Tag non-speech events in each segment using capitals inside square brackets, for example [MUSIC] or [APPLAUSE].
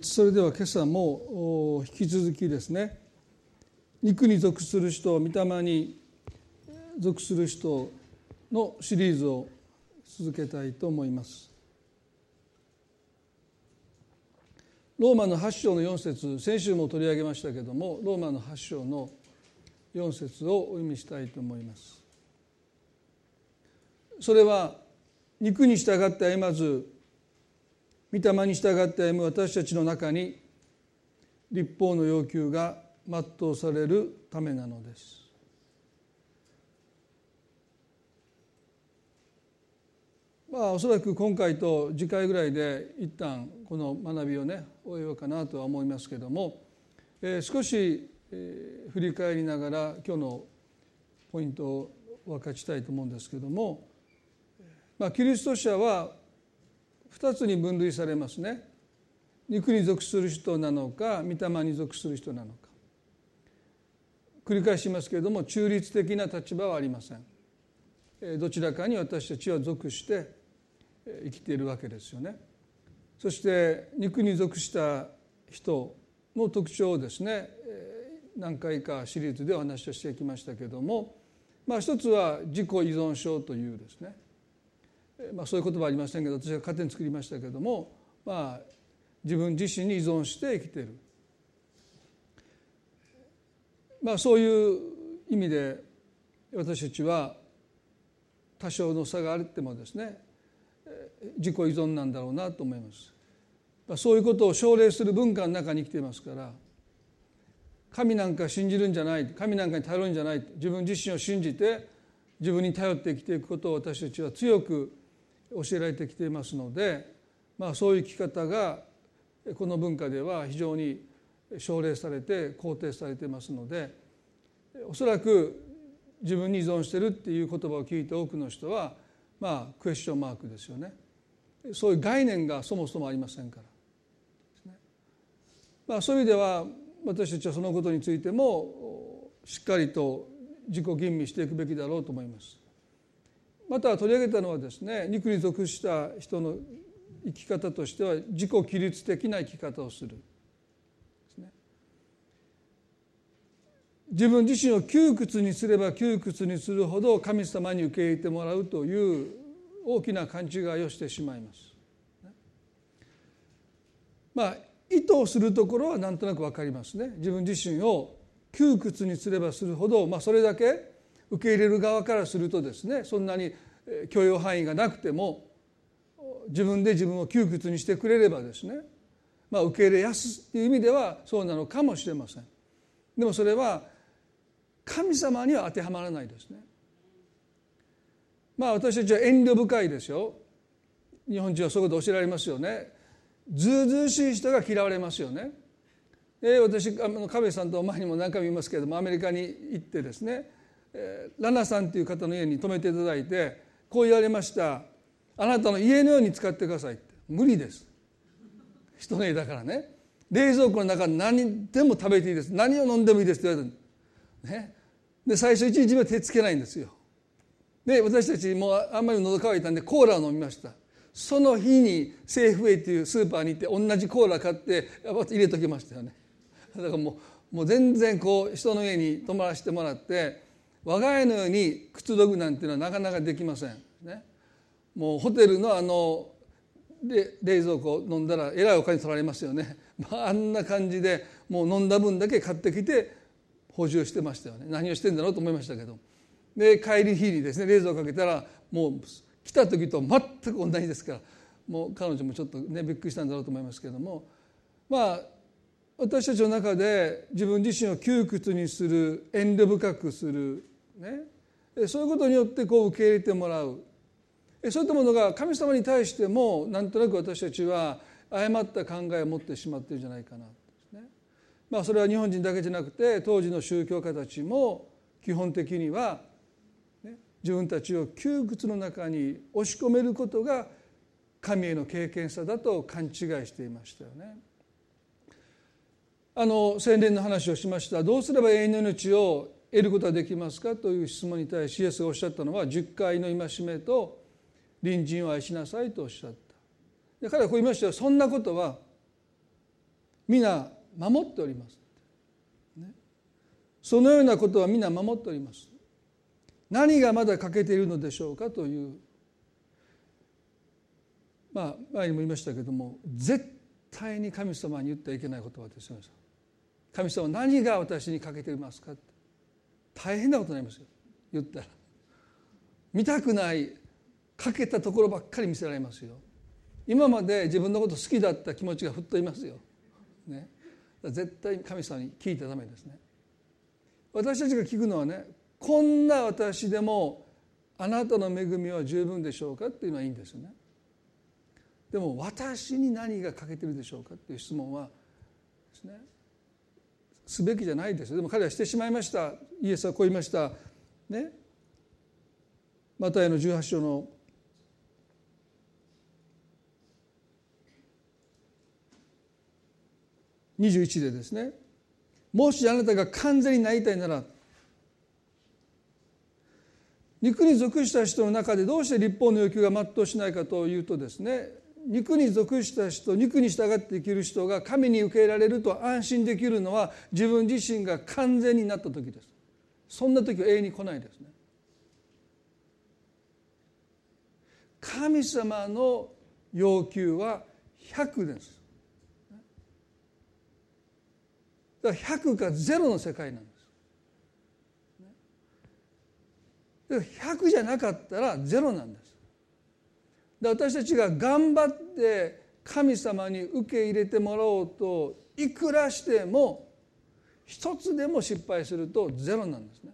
それでは今朝も引き続きですね肉に属する人御霊に属する人のシリーズを続けたいと思います。ローマの8章の4節先週も取り上げましたけれどもローマの8章の4節をお読みしたいと思います。それは肉に従って歩まず御霊に従って歩む私たちの中に立法の要求が全うされるためなのです。まあおそらく今回と次回ぐらいで一旦この学びをね終えようかなとは思いますけども、えー、少し、えー、振り返りながら今日のポイントを分かちたいと思うんですけども、まあ、キリスト者は2つに分類されますね。肉に属する人なのか御霊に属する人なのか。繰り返しますけれども中立的な立場はありません。どちらかに私たちは属して生きているわけですよね。そして肉に属した人の特徴をですね何回かシリーズでお話をしてきましたけれどもまあ一つは自己依存症というですね。まあ、そういう言葉はありませんけど私が勝手に作りましたけれども、まあ、自分自身に依存して生きている、まあ、そういう意味で私たちは多少の差があってもですね自己依存なんだろうなと思います。まあ、そういうことを奨励する文化の中に生きていますから神なんか信じるんじゃない神なんかに頼るんじゃない自分自身を信じて自分に頼って生きていくことを私たちは強く教えられてきていますので、まあ、そういう生き方がこの文化では非常に奨励されて肯定されていますのでおそらく自分に依存してるっていう言葉を聞いて多くの人はまあクエスチョンマークですよねそういう概念がそもそもありませんから、まあ、そういう意味では私たちはそのことについてもしっかりと自己吟味していくべきだろうと思います。また取り上げたのはですね肉に属した人の生き方としては自己規律的な生き方をする自分自身を窮屈にすれば窮屈にするほど神様に受け入れてもらうという大きな勘違いをしてしまいます。まあ意図をするところはなんとなく分かりますね。自分自身を窮屈にすればするほど、まあ、それだけ受け入れる側からするとですねそんなに許容範囲がなくても自分で自分を窮屈にしてくれればですね、まあ、受け入れやすという意味ではそうなのかもしれません。でもそれは神様には当てはまらないですね。まあ私たちは遠慮深いですよ。日本人はそういうこと教えられますよね。ずうずうしい人が嫌われますよね。で私あの亀さんと前にも何回も言いますけれどもアメリカに行ってですねラナさんという方の家に泊めていただいてこう言われました。あなたの家のように使ってくださいって。無理です。人の家だからね。冷蔵庫の中何でも食べていいです。何を飲んでもいいですって言われた。ね。で最初一日目手つけないんですよ。で私たちもあんまり喉乾いたんでコーラを飲みました。その日にセーフウェイっていうスーパーに行って同じコーラ買って入れときましたよね。だからもうもう全然こう人の家に泊まらせてもらって我が家のようにくつろぐなんていうのはなかなかできません。ね、もうホテルのあので冷蔵庫飲んだらえらいお金取られますよね、[LAUGHS] まあ、あんな感じでもう飲んだ分だけ買ってきて補充してましたよね。何をしてんだろうと思いましたけど。で帰り日にですね冷蔵かけたらもう来た時と全く同じですから。もう彼女もちょっとねびっくりしたんだろうと思いますけども。まあ私たちの中で自分自身を窮屈にする遠慮深くするねそういうことによってこう受け入れてもらうそういったものが神様に対してもなんとなく私たちは誤った考えを持ってしまってるんじゃないかなですね。まあそれは日本人だけじゃなくて当時の宗教家たちも基本的には、ね、自分たちを窮屈の中に押し込めることが神への経験さだと勘違いしていましたよね。あの青年の話をしましたどうすれば永遠の命を得ることができますかという質問に対しイエスがおっしゃったのは10回の戒めと隣人を愛しなさいとおっしゃった。で彼はこう言いましたよ。そんなことは皆守っております、ね、そのようなことは皆守っております。何がまだ欠けているのでしょうかという。まあ前にも言いましたけども絶対に神様に言ってはいけない言葉ですよ神様何が私に欠けていますか大変なことになりますよ。言ったら。見たくない欠けたところばっかり見せられますよ。今まで自分のこと好きだった気持ちがふっといますよ、ね、絶対神様に聞いたためですね。私たちが聞くのはねこんな私でもあなたの恵みは十分でしょうかっていうのはいいんですよね。でも私に何が欠けてるでしょうかっていう質問はですね。すべきじゃないです。でも彼はしてしまいました。イエスはこう言いました。ね。マタイの18章の。21でですね。もしあなたが完全になりたいなら肉に属した人の中でどうして立法の要求が全うしないかというとですね肉に属した人肉に従って生きる人が神に受け入れられると安心できるのは自分自身が完全になった時です。そんな時は永遠に来ないですね。神様の要求は100です。だから100か0の世界なんです。100じゃなかったら0なんです。で私たちが頑張って神様に受け入れてもらおうといくらしても一つでも失敗するとゼロなんですね。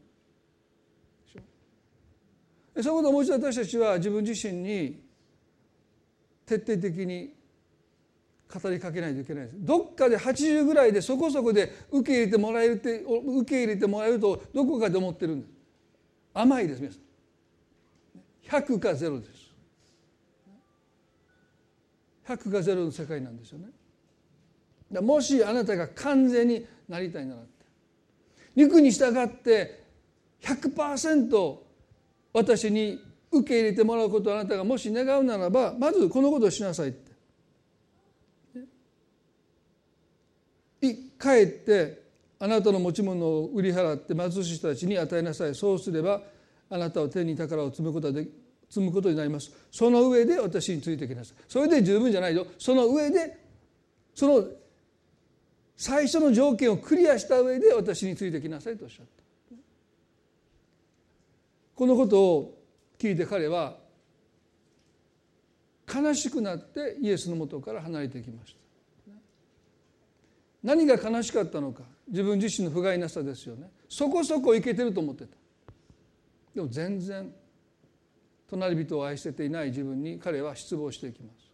でそういうことをもう一度私たちは自分自身に徹底的に語りかけないといけないです。どっかで80ぐらいでそこそこで受け入れてもらえるって受け入れてもらえるとどこかで思ってるんです。甘いです皆さん。100か0です。100か0の世界なんですよね。もしあなたが完全になりたいならって。肉に従って100%私に受け入れてもらうことをあなたがもし願うならばまずこのことをしなさいって。帰ってあなたの持ち物を売り払って貧しい人たちに与えなさい。そうすればあなたは天に宝を積むことがで積むことになります。その上で私についてきなさい。それで十分じゃないよその上でその最初の条件をクリアした上で私についてきなさいとおっしゃった。このことを聞いて彼は悲しくなってイエスのもとから離れていきました。何が悲しかったのか。自分自身の不甲斐なさですよね。そこそこいけてると思ってた。でも全然隣人を愛せていない自分に彼は失望していきます。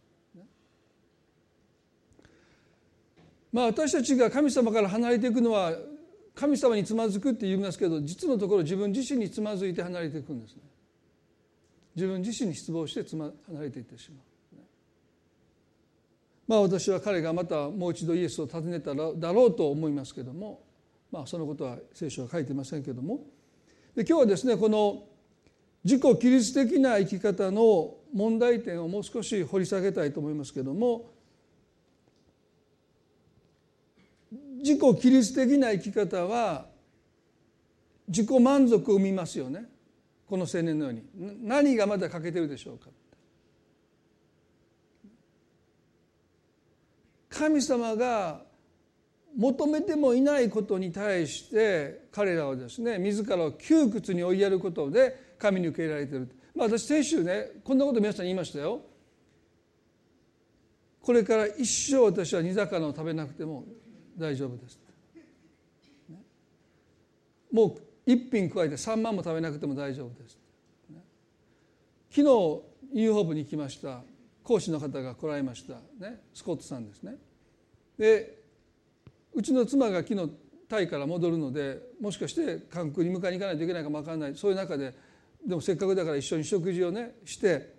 まあ私たちが神様から離れていくのは神様につまずくって言いますけど実のところ自分自身につまずいて離れていくんですね。自分自身に失望してつま離れていってしまう。まあ私は彼がまたもう一度イエスを訪ねたらだろうと思いますけどもまあそのことは聖書は書いてませんけどもで今日はですねこの自己規律的な生き方の問題点をもう少し掘り下げたいと思いますけども自己規律的な生き方は自己満足を生みますよね。この青年のように。何がまだ欠けてるでしょうか。神様が求めてもいないことに対して彼らはですね自らを窮屈に追いやることで神に受け入れられてる、まあ、私先週ねこんなこと皆さんに言いましたよ。これから一生私は煮魚を食べなくても大丈夫です、もう一品加えて3万も食べなくても大丈夫です、昨日ユーホープに来ました。講師の方が来られました、ね、スコットさんですね。でうちの妻が昨日タイから戻るのでもしかして韓国に迎えに行かないといけないかも分からない。そういう中ででもせっかくだから一緒に食事をねして、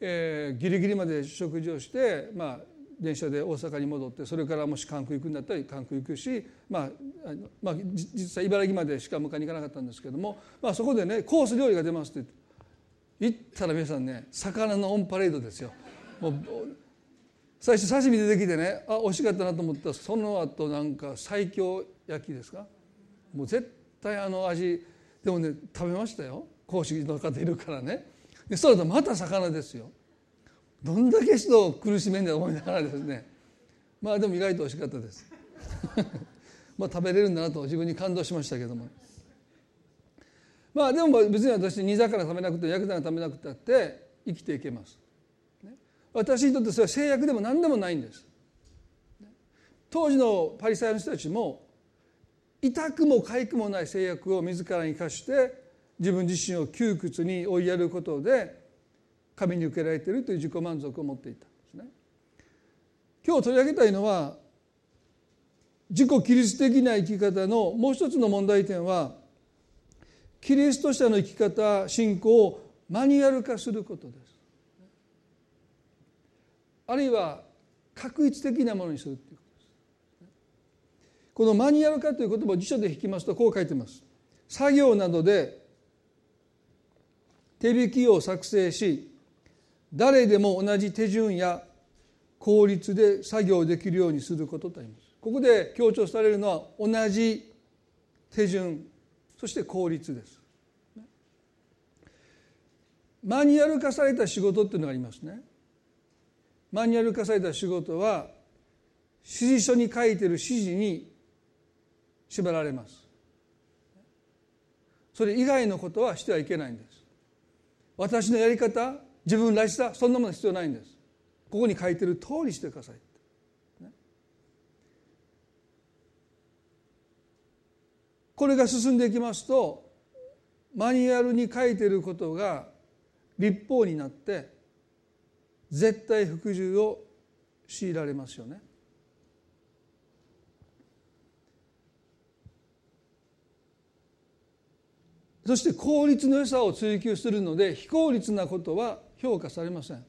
えー、ギリギリまで食事をして、まあ、電車で大阪に戻ってそれからもし韓国行くんだったら韓国行くし、まあまあ、実際茨城までしか迎えに行かなかったんですけども、まあ、そこでねコース料理が出ますって行ったら皆さんね魚のオンパレードですよ。もう最初刺身出てきてねあ美味しかったなと思ったらその後なんか最強焼きですか？もう絶対あの味でもね食べましたよ講師の方いるからね。でそれとまた魚ですよ。どんだけ人を苦しめんだと思いながらですね。まあでも意外と美味しかったです。[LAUGHS] まあ食べれるんだなと自分に感動しましたけども。まあでも別に私煮魚食べなくて焼き魚食べなくたって生きていけます、私にとってそれは制約でも何でもないんです。当時のパリサイの人たちも痛くも痒くもない制約を自らに課して自分自身を窮屈に追いやることで神に受けられているという自己満足を持っていたんですね。今日取り上げたいのは自己キリスト的な生き方のもう一つの問題点はキリスト者の生き方信仰をマニュアル化することです。あるいは確一的なものにするということです。このマニュアル化という言葉を辞書で引きますとこう書いてます。作業などで手引きを作成し誰でも同じ手順や効率で作業できるようにすることとあります。ここで強調されるのは同じ手順そして効率です。マニュアル化された仕事っていうのがありますね。マニュアル化された仕事は指示書に書いてる指示に縛られます。それ以外のことはしてはいけないんです。私のやり方自分らしさそんなもの必要ないんです。ここに書いてる通りしてください、これが進んでいきますとマニュアルに書いてることが立法になって絶対服従を強いられますよね。そして効率の良さを追求するので非効率なことは評価されません。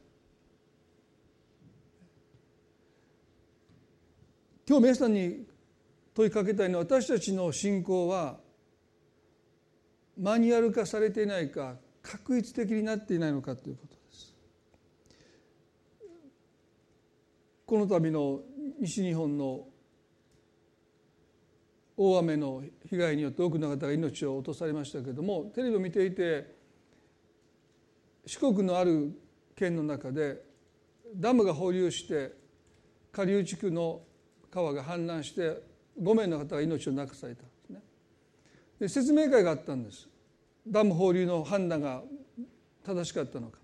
今日皆さんに問いかけたいのは私たちの信仰はマニュアル化されていないか確一的になっていないのかということです。この度の西日本の大雨の被害によって多くの方が命を落とされましたけれどもテレビを見ていて四国のある県の中でダムが放流して下流地区の川が氾濫して5名の方が命を亡くされたんですね。で説明会があったんです。ダム放流の判断が正しかったのか。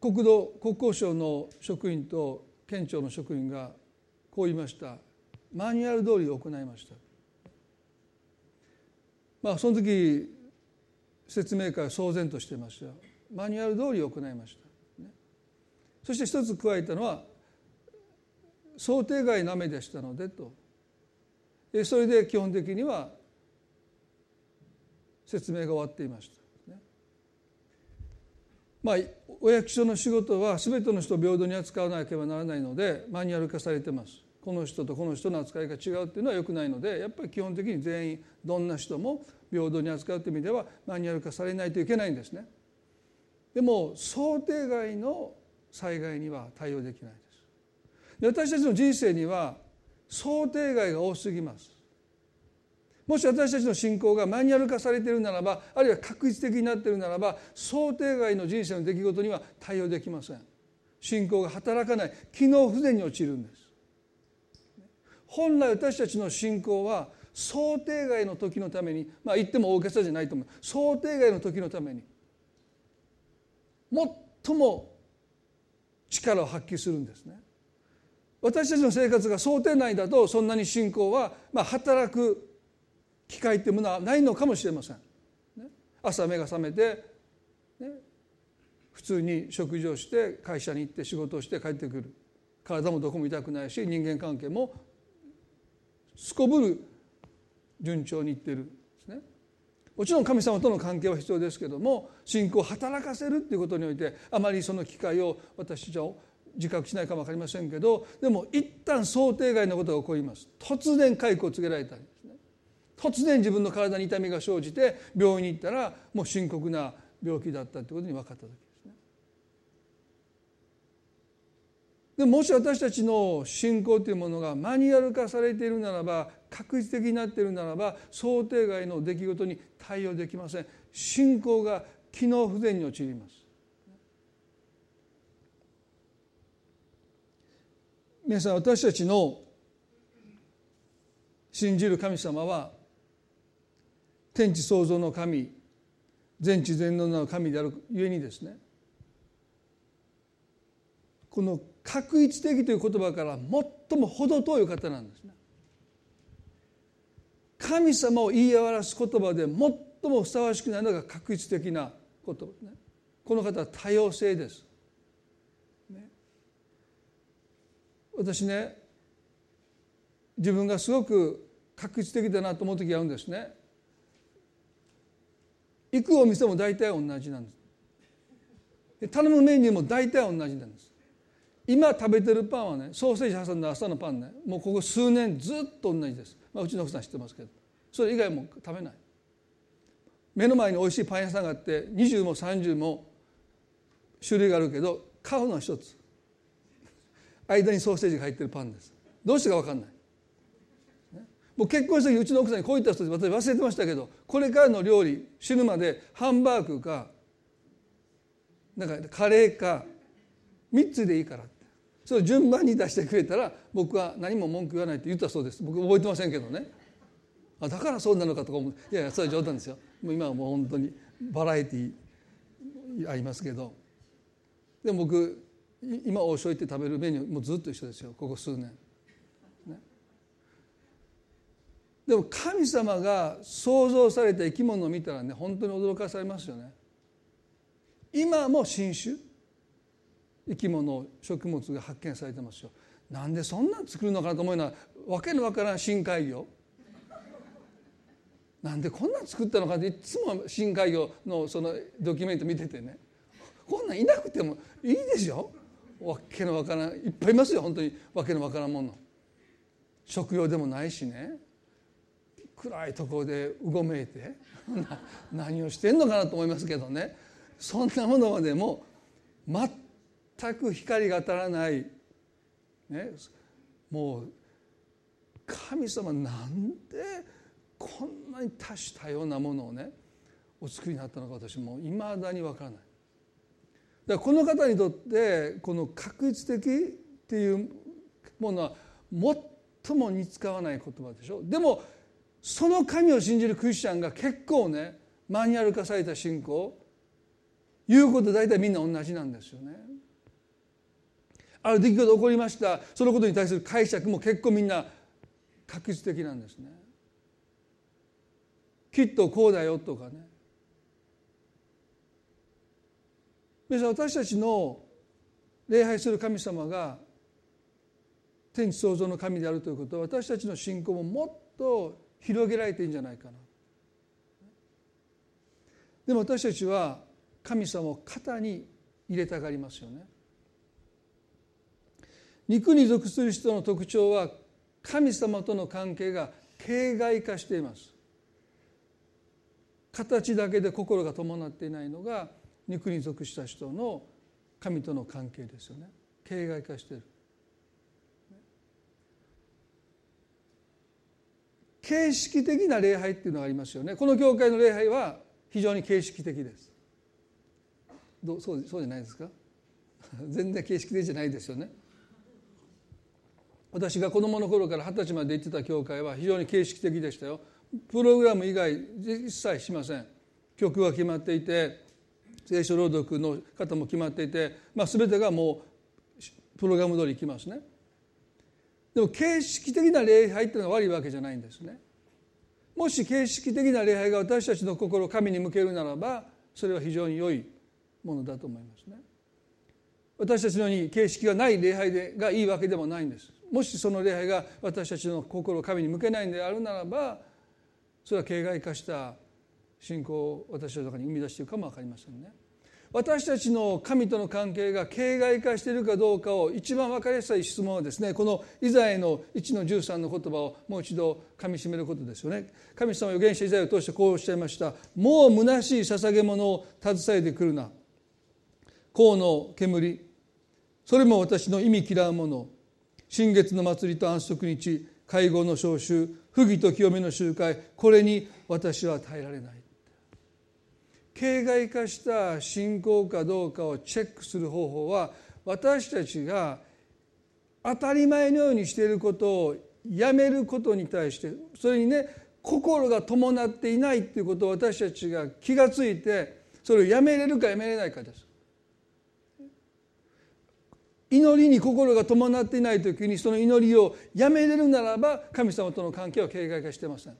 国土国交省の職員と県庁の職員がこう言いました。マニュアル通り行いました。まあその時説明会は騒然としてました。マニュアル通り行いました、ね、そして一つ加えたのは想定外の雨でしたのでと。それで基本的には説明が終わっていました、まあお役所の仕事は全ての人を平等に扱わなければならないのでマニュアル化されてますこの人とこの人の扱いが違うっていうのはよくないのでやっぱり基本的に全員どんな人も平等に扱うという意味ではマニュアル化されないといけないんですね。でも想定外の災害には対応できないです。私たちの人生には想定外が多すぎます。もし私たちの信仰がマニュアル化されているならばあるいは確実的になっているならば想定外の人生の出来事には対応できません。信仰が働かない。機能不全に陥るんです。本来私たちの信仰は想定外の時のためにまあ言っても大げさじゃないと思う。想定外の時のために最も力を発揮するんですね。私たちの生活が想定内だとそんなに信仰はまあ働く機会っていうものはないのかもしれません。朝目が覚めて、ね、普通に食事をして会社に行って仕事をして帰ってくる。体もどこも痛くないし人間関係もすこぶる順調にいってるんですね。もちろん神様との関係は必要ですけども信仰を働かせるっていうことにおいてあまりその機会を私たちは自覚しないかも分かりませんけどでも一旦想定外のことが起こります。突然解雇を告げられたり。突然自分の体に痛みが生じて病院に行ったらもう深刻な病気だったってことに分かった時ですね。でもし私たちの信仰というものがマニュアル化されているならば確実的になっているならば想定外の出来事に対応できません。信仰が機能不全に陥ります。皆さん私たちの信じる神様は天地創造の神全知全能の神であるゆえにですねこの確一的という言葉から最も程遠い方なんですね。神様を言い表す言葉で最もふさわしくないのが確一的な言葉ね。この方は多様性です。ね、私ね自分がすごく確一的だなと思う時あるんですね。行くお店も大体同じなんです。頼むメニューも大体同じなんです。今食べてるパンはねソーセージ挟んだ朝のパンねもうここ数年ずっと同じです、まあ、うちの奥さん知ってますけど。それ以外も食べない。目の前に美味しいパン屋さんがあって20も30も種類があるけど買うのは一つ。間にソーセージが入ってるパンです。どうしてか分かんない。もう結婚した時うちの奥さんにこう言った人私忘れてましたけどこれからの料理死ぬまでハンバーグかなんかカレーか3つでいいからそれを順番に出してくれたら僕は何も文句言わないって言ったそうです。僕覚えてませんけどね。あだからそうなのかとか思う。いやいやそれは冗談ですよ。もう今はもう本当にバラエティーありますけど。でも僕今王将行って食べるメニューもうずっと一緒ですよ。ここ数年、ね、でも神様が創造された生き物を見たらね本当に驚かされますよね。今も新種生き物食物が発見されてますよ。なんでそんなん作るのかなと思うのはわけのわからん深海魚。なんでこんなん作ったのかっていつも深海魚のそのドキュメント見ててね。こんなんいなくてもいいでしょ。わけのわからん。いっぱいいますよ本当に。わけのわからんもの。食用でもないしね。暗いところでうごめいて [LAUGHS] 何をしてんのかなと思いますけどね。そんなものまでも全く光が当たらない、ね、もう神様なんでこんなに多種多様なものをねお作りになったのか私もいまだにわからない。だからこの方にとってこの確実的っていうものは最も似つかわない言葉でしょ。でもその神を信じるクリスチャンが結構ねマニュアル化された信仰言うこと大体みんな同じなんですよね。ある出来事起こりましたそのことに対する解釈も結構みんな確実的なんですね。きっとこうだよとかね。皆さん私たちの礼拝する神様が天地創造の神であるということは私たちの信仰ももっと広げられていいんじゃないかな。でも私たちは神様を肩に入れたがりますよね。肉に属する人の特徴は神様との関係が形骸化しています形だけで心が伴っていないのが肉に属した人の神との関係ですよね形骸化している形式的な礼拝っていうのがありますよね。この教会の礼拝は非常に形式的です。どうそうそうじゃないですか？[LAUGHS] 全然形式的じゃないですよね。私が子どもの頃から二十歳まで行ってた教会は非常に形式的でしたよ。プログラム以外一切しません。曲が決まっていて聖書朗読の方も決まっていて、まあ、全てがもうプログラム通りいきますね。でも形式的な礼拝っていうのが悪いわけじゃないんですね。もし形式的な礼拝が私たちの心を神に向けるならばそれは非常に良いものだと思いますね。私たちのように形式がない礼拝でがいいわけでもないんです。もしその礼拝が私たちの心を神に向けないんであるならばそれは形骸化した信仰を私たちの中に生み出しているかも分かりませんね。私たちの神との関係が形骸化しているかどうかを一番分かりやすい質問はですねこのイザヤの1の13の言葉をもう一度かみしめることです。よね神様は預言者イザヤを通してこうおっしゃいました「もう虚しい捧げ物を携えてくるな」「甲の煙。それも私の意味嫌うもの。新月の祭りと安息日。会合の召集。不義と清めの集会。これに私は耐えられない。形骸化した信仰かどうかをチェックする方法は私たちが当たり前のようにしていることをやめることに対してそれにね心が伴っていないっていうことを私たちが気がついてそれをやめれるかやめれないかです。祈りに心が伴っていない時にその祈りをやめれるならば神様との関係は形骸化してません。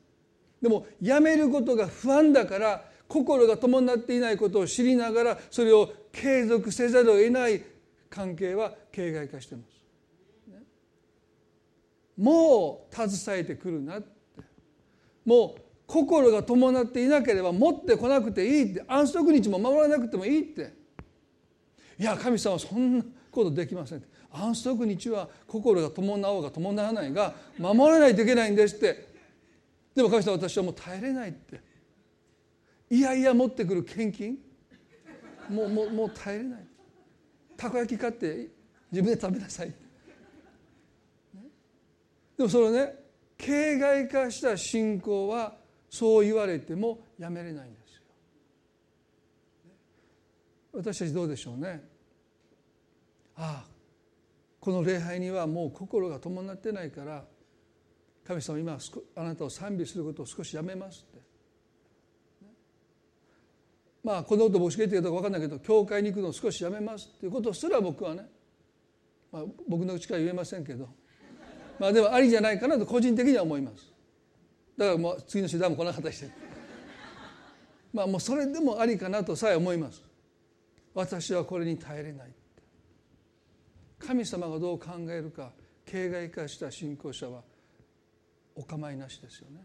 でもやめることが不安だから心が伴っていないことを知りながらそれを継続せざるを得ない関係は形骸化してます。もう携えてくるなって。もう心が伴っていなければ持ってこなくていいって安息日も守らなくてもいいって。いや神様はそんなことできません安息日は心が伴おうが伴わないが守らないといけないんですって。でも神様私はもう耐えれないって。いやいや持ってくる献金？もうもうもう耐えれない。たこ焼き買って自分で食べなさい。でもそれね形骸化した信仰はそう言われてもやめれないんですよ。私たちどうでしょうね？ああこの礼拝にはもう心が伴ってないから神様今あなたを賛美することを少しやめます。まあこのこと僕しか言ってるか分かんないけど教会に行くのを少しやめますっていうことすら僕はね、まあ、僕の口から言えませんけどまあでもありじゃないかなと個人的には思います。だからもう次の週段も来なかったりして。まあもうそれでもありかなとさえ思います。私はこれに耐えれない神様がどう考えるか形骸化した信仰者はお構いなしですよね。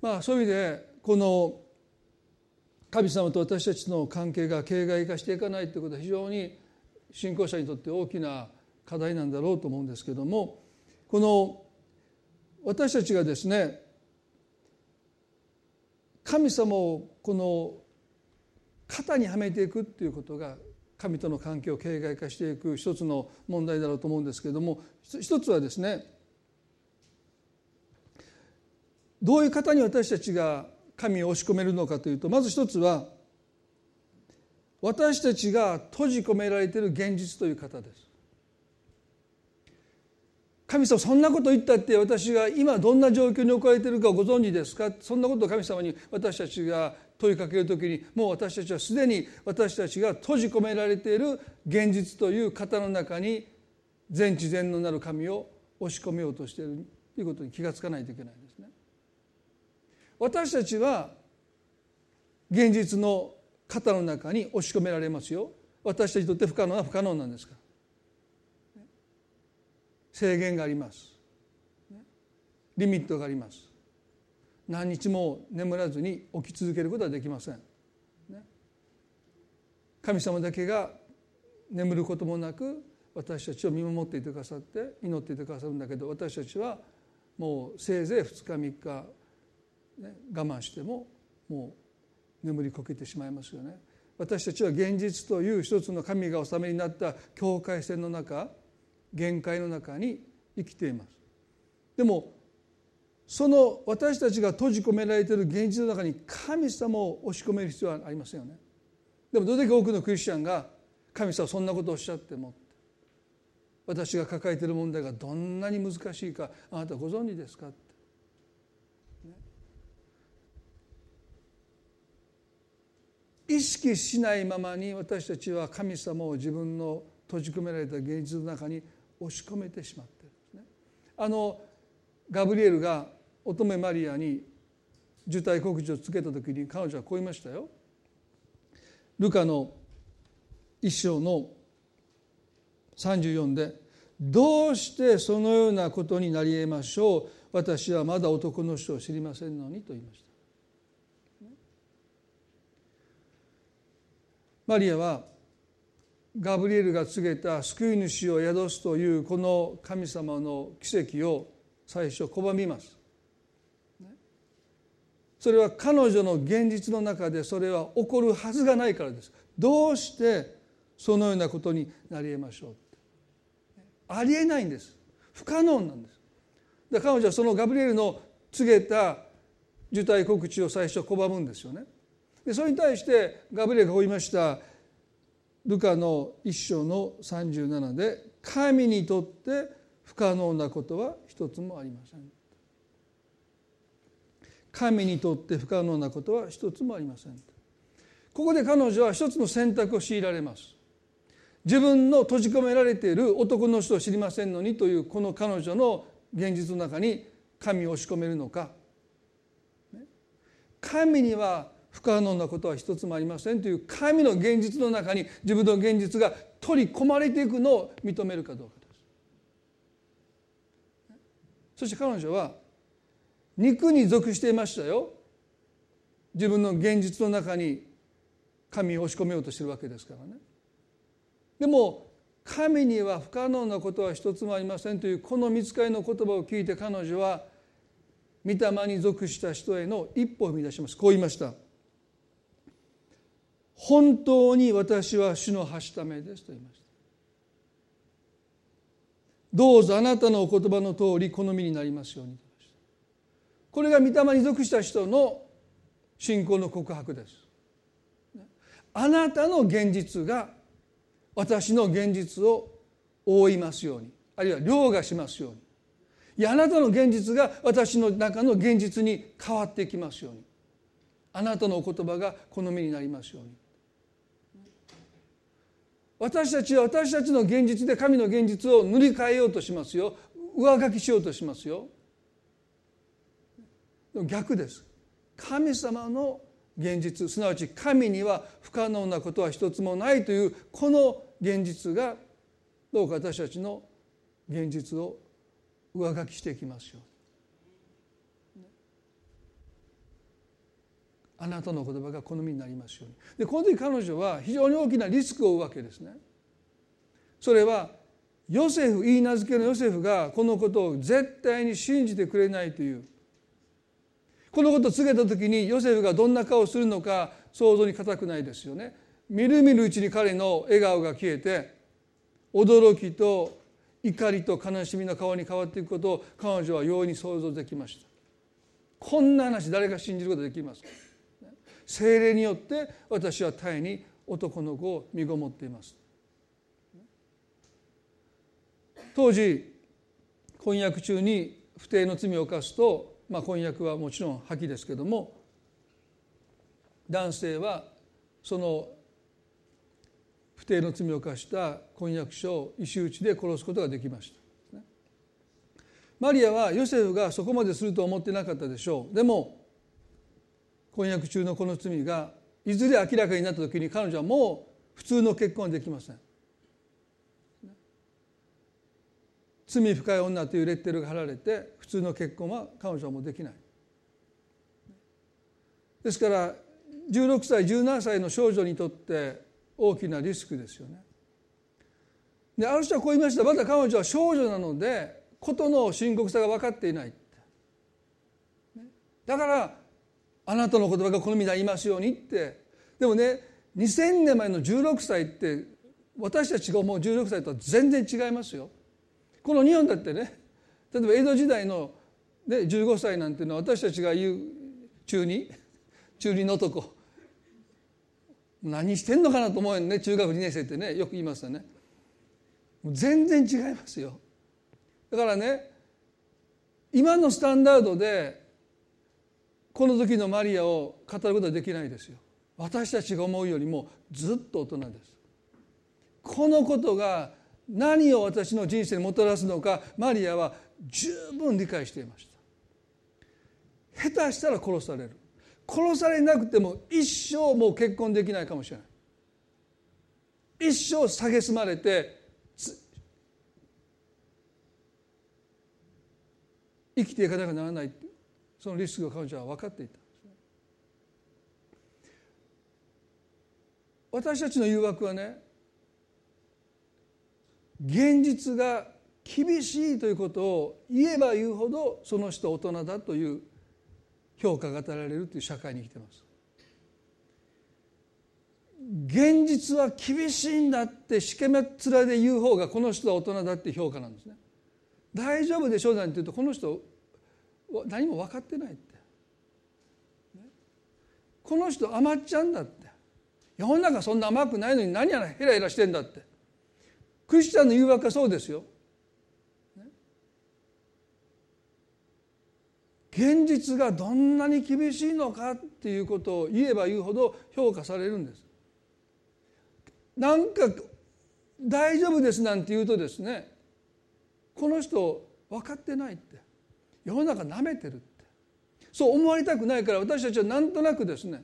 まあそういう意味でこの神様と私たちの関係が形骸化していかないということは非常に信仰者にとって大きな課題なんだろうと思うんですけどもこの私たちがですね神様をこの肩にはめていくっていうことが神との関係を形骸化していく一つの問題だろうと思うんですけれども一つはですねどういう方に私たちが神を押し込めるのかというとまず一つは私たちが閉じ込められている現実という方です。神様そんなこと言ったって私が今どんな状況に置かれているかご存知ですか？そんなことを神様に私たちが問いかける時にもう私たちはすでに私たちが閉じ込められている現実という型の中に全知全能なる神を押し込めようとしているということに気が付かないといけない。私たちは現実の型の中に押し込められますよ。私たちにとって不可能は不可能なんですから。制限がありますリミットがあります何日も眠らずに起き続けることはできません神様だけが眠ることもなく私たちを見守っていてくださって祈っていてくださるんだけど私たちはもうせいぜい2日3日、ね、我慢してももう眠りこけてしまいますよね。私たちは現実という一つの神がお納めになった境界線の中限界の中に生きています。でもその私たちが閉じ込められている現実の中に神様を押し込める必要はありませんよね。でもどれだけ多くのクリスチャンが神様そんなことをおっしゃっても私が抱えている問題がどんなに難しいかあなたご存知ですかって、意識しないままに私たちは神様を自分の閉じ込められた現実の中に押し込めてしまってるんですね。あのガブリエルが乙女マリアに受胎告知をつけた時に彼女はこう言いましたよ。ルカの一章の34で「どうしてそのようなことになりえましょう私はまだ男の人を知りませんのに」と言いました。マリアはガブリエルが告げた救い主を宿すというこの神様の奇跡を最初拒みます。それは彼女の現実の中でそれは起こるはずがないからです。どうしてそのようなことになりえましょうありえないんです。不可能なんです。で彼女はそのガブリエルの告げた受胎告知を最初拒むんですよね。でそれに対してガブリエがこう言いました。ルカの一章の37で「神にとって不可能なことは一つもありません」神にとって不可能なことは一つもありません。ここで彼女は一つの選択を強いられます。自分の閉じ込められている男の人を知りませんのにというこの彼女の現実の中に神を押し込めるのか。神には不可能なことは一つもありませんという神の現実の中に自分の現実が取り込まれていくのを認めるかどうかです。そして彼女は肉に属していましたよ。自分の現実の中に神を押し込めようとしてるわけですからね。でも神には不可能なことは一つもありませんというこの見つかりの言葉を聞いて彼女は御霊に属した人への一歩を踏み出します。こう言いました。本当に私は主のはしためですと言いました。どうぞあなたのお言葉の通り好みになりますようにこれが御霊に属した人の信仰の告白です。あなたの現実が私の現実を覆いますように。あるいは凌駕しますように。いやあなたの現実が私の中の現実に変わっていきますように。あなたのお言葉が好みになりますように。私たちは私たちの現実で神の現実を塗り替えようとしますよ。上書きしようとしますよ。逆です。神様の現実。すなわち神には不可能なことは一つもないというこの現実がどうか私たちの現実を上書きしていきますよ。あなたの言葉が好みになりますように。でこの時彼女は非常に大きなリスクを負うわけですね。それはヨセフ言い名付けのヨセフがこのことを絶対に信じてくれないという。このことを告げた時にヨセフがどんな顔をするのか想像に難くないですよね。みるみるうちに彼の笑顔が消えて驚きと怒りと悲しみの顔に変わっていくことを彼女は容易に想像できました。こんな話誰が信じることできますか？精霊によって私は絶えに男の子を身ごもっています。当時婚約中に不定の罪を犯すとまあ、婚約はもちろん破棄ですけども男性はその不定の罪を犯した婚約者を石打ちで殺すことができました。マリアはヨセフがそこまですると思ってなかったでしょう。でも婚約中のこの罪がいずれ明らかになった時に彼女はもう普通の結婚はできません。罪深い女というレッテルが貼られて普通の結婚は彼女はもうできない。ですから16歳17歳の少女にとって大きなリスクですよね。である人はこう言いました。まだ彼女は少女なので事の深刻さが分かっていないだからあなたの言葉が好みになりますようにって。でもね2000年前の16歳って私たちが思う16歳とは全然違いますよ。この日本だってね例えば江戸時代の、ね、15歳なんていうのは私たちが言う中二中二の男。何してんのかなと思うよね中学2年生ってねよく言いますよね。全然違いますよ。だからね今のスタンダードでこの時のマリアを語ることはできないですよ。私たちが思うよりもずっと大人です。このことが何を私の人生にもたらすのかマリアは十分理解していました。下手したら殺される。殺されなくても一生もう結婚できないかもしれない。一生蔑まれて生きていかなきゃならない。そのリスクを彼女は分かっていた。私たちの誘惑はね現実が厳しいということを言えば言うほどその人大人だという評価が与えられるという社会に生きてます。現実は厳しいんだってしけめっ面で言う方がこの人は大人だって評価なんですね。大丈夫でしょうなんて言うとこの人何も分かってないって。この人甘っちゃうんだって。世の中そんな甘くないのに何やらヘラヘラしてんだって。クリスチャンの誘惑はそうですよ。現実がどんなに厳しいのかっていうことを言えば言うほど評価されるんです。なんか大丈夫ですなんて言うとですねこの人分かってないって。世の中なめてるってそう思われたくないから私たちはなんとなくですね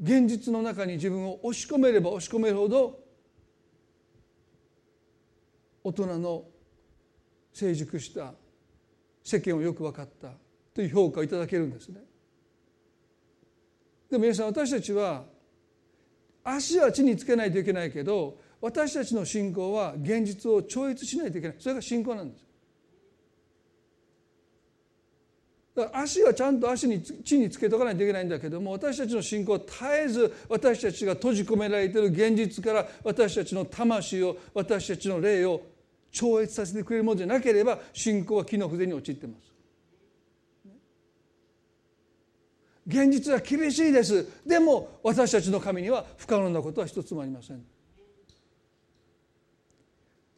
現実の中に自分を押し込めれば押し込めるほど大人の成熟した世間をよく分かったという評価をいただけるんですね。でも皆さん私たちは足は地につけないといけないけど私たちの信仰は現実を超越しないといけないそれが信仰なんです。だから足はちゃんと足に地につけとかないといけないんだけども私たちの信仰は絶えず私たちが閉じ込められている現実から私たちの魂を私たちの霊を超越させてくれるものでなければ信仰は機能不全に陥っています。現実は厳しいですでも私たちの神には不可能なことは一つもありません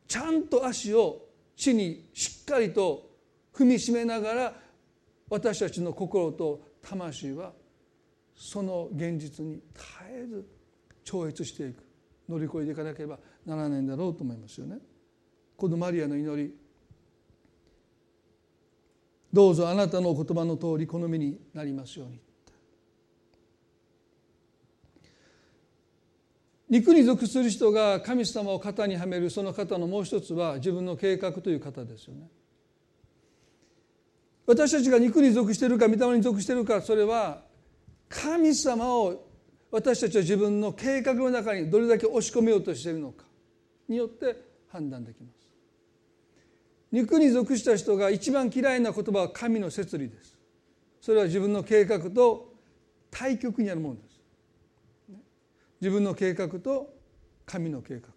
ちゃんと足を地にしっかりと踏みしめながら私たちの心と魂はその現実に絶えず超越していく乗り越えていかなければならないんだろうと思いますよね。このマリアの祈りどうぞあなたのお言葉の通り好みになりますように肉に属する人が神様を肩にはめるその方のもう一つは自分の計画という方ですよね私たちが肉に属しているか御霊に属しているかそれは神様を私たちは自分の計画の中にどれだけ押し込めようとしているのかによって判断できます。肉に属した人が一番嫌いな言葉は神の摂理です。それは自分の計画と対極にあるものです。自分の計画と神の計画。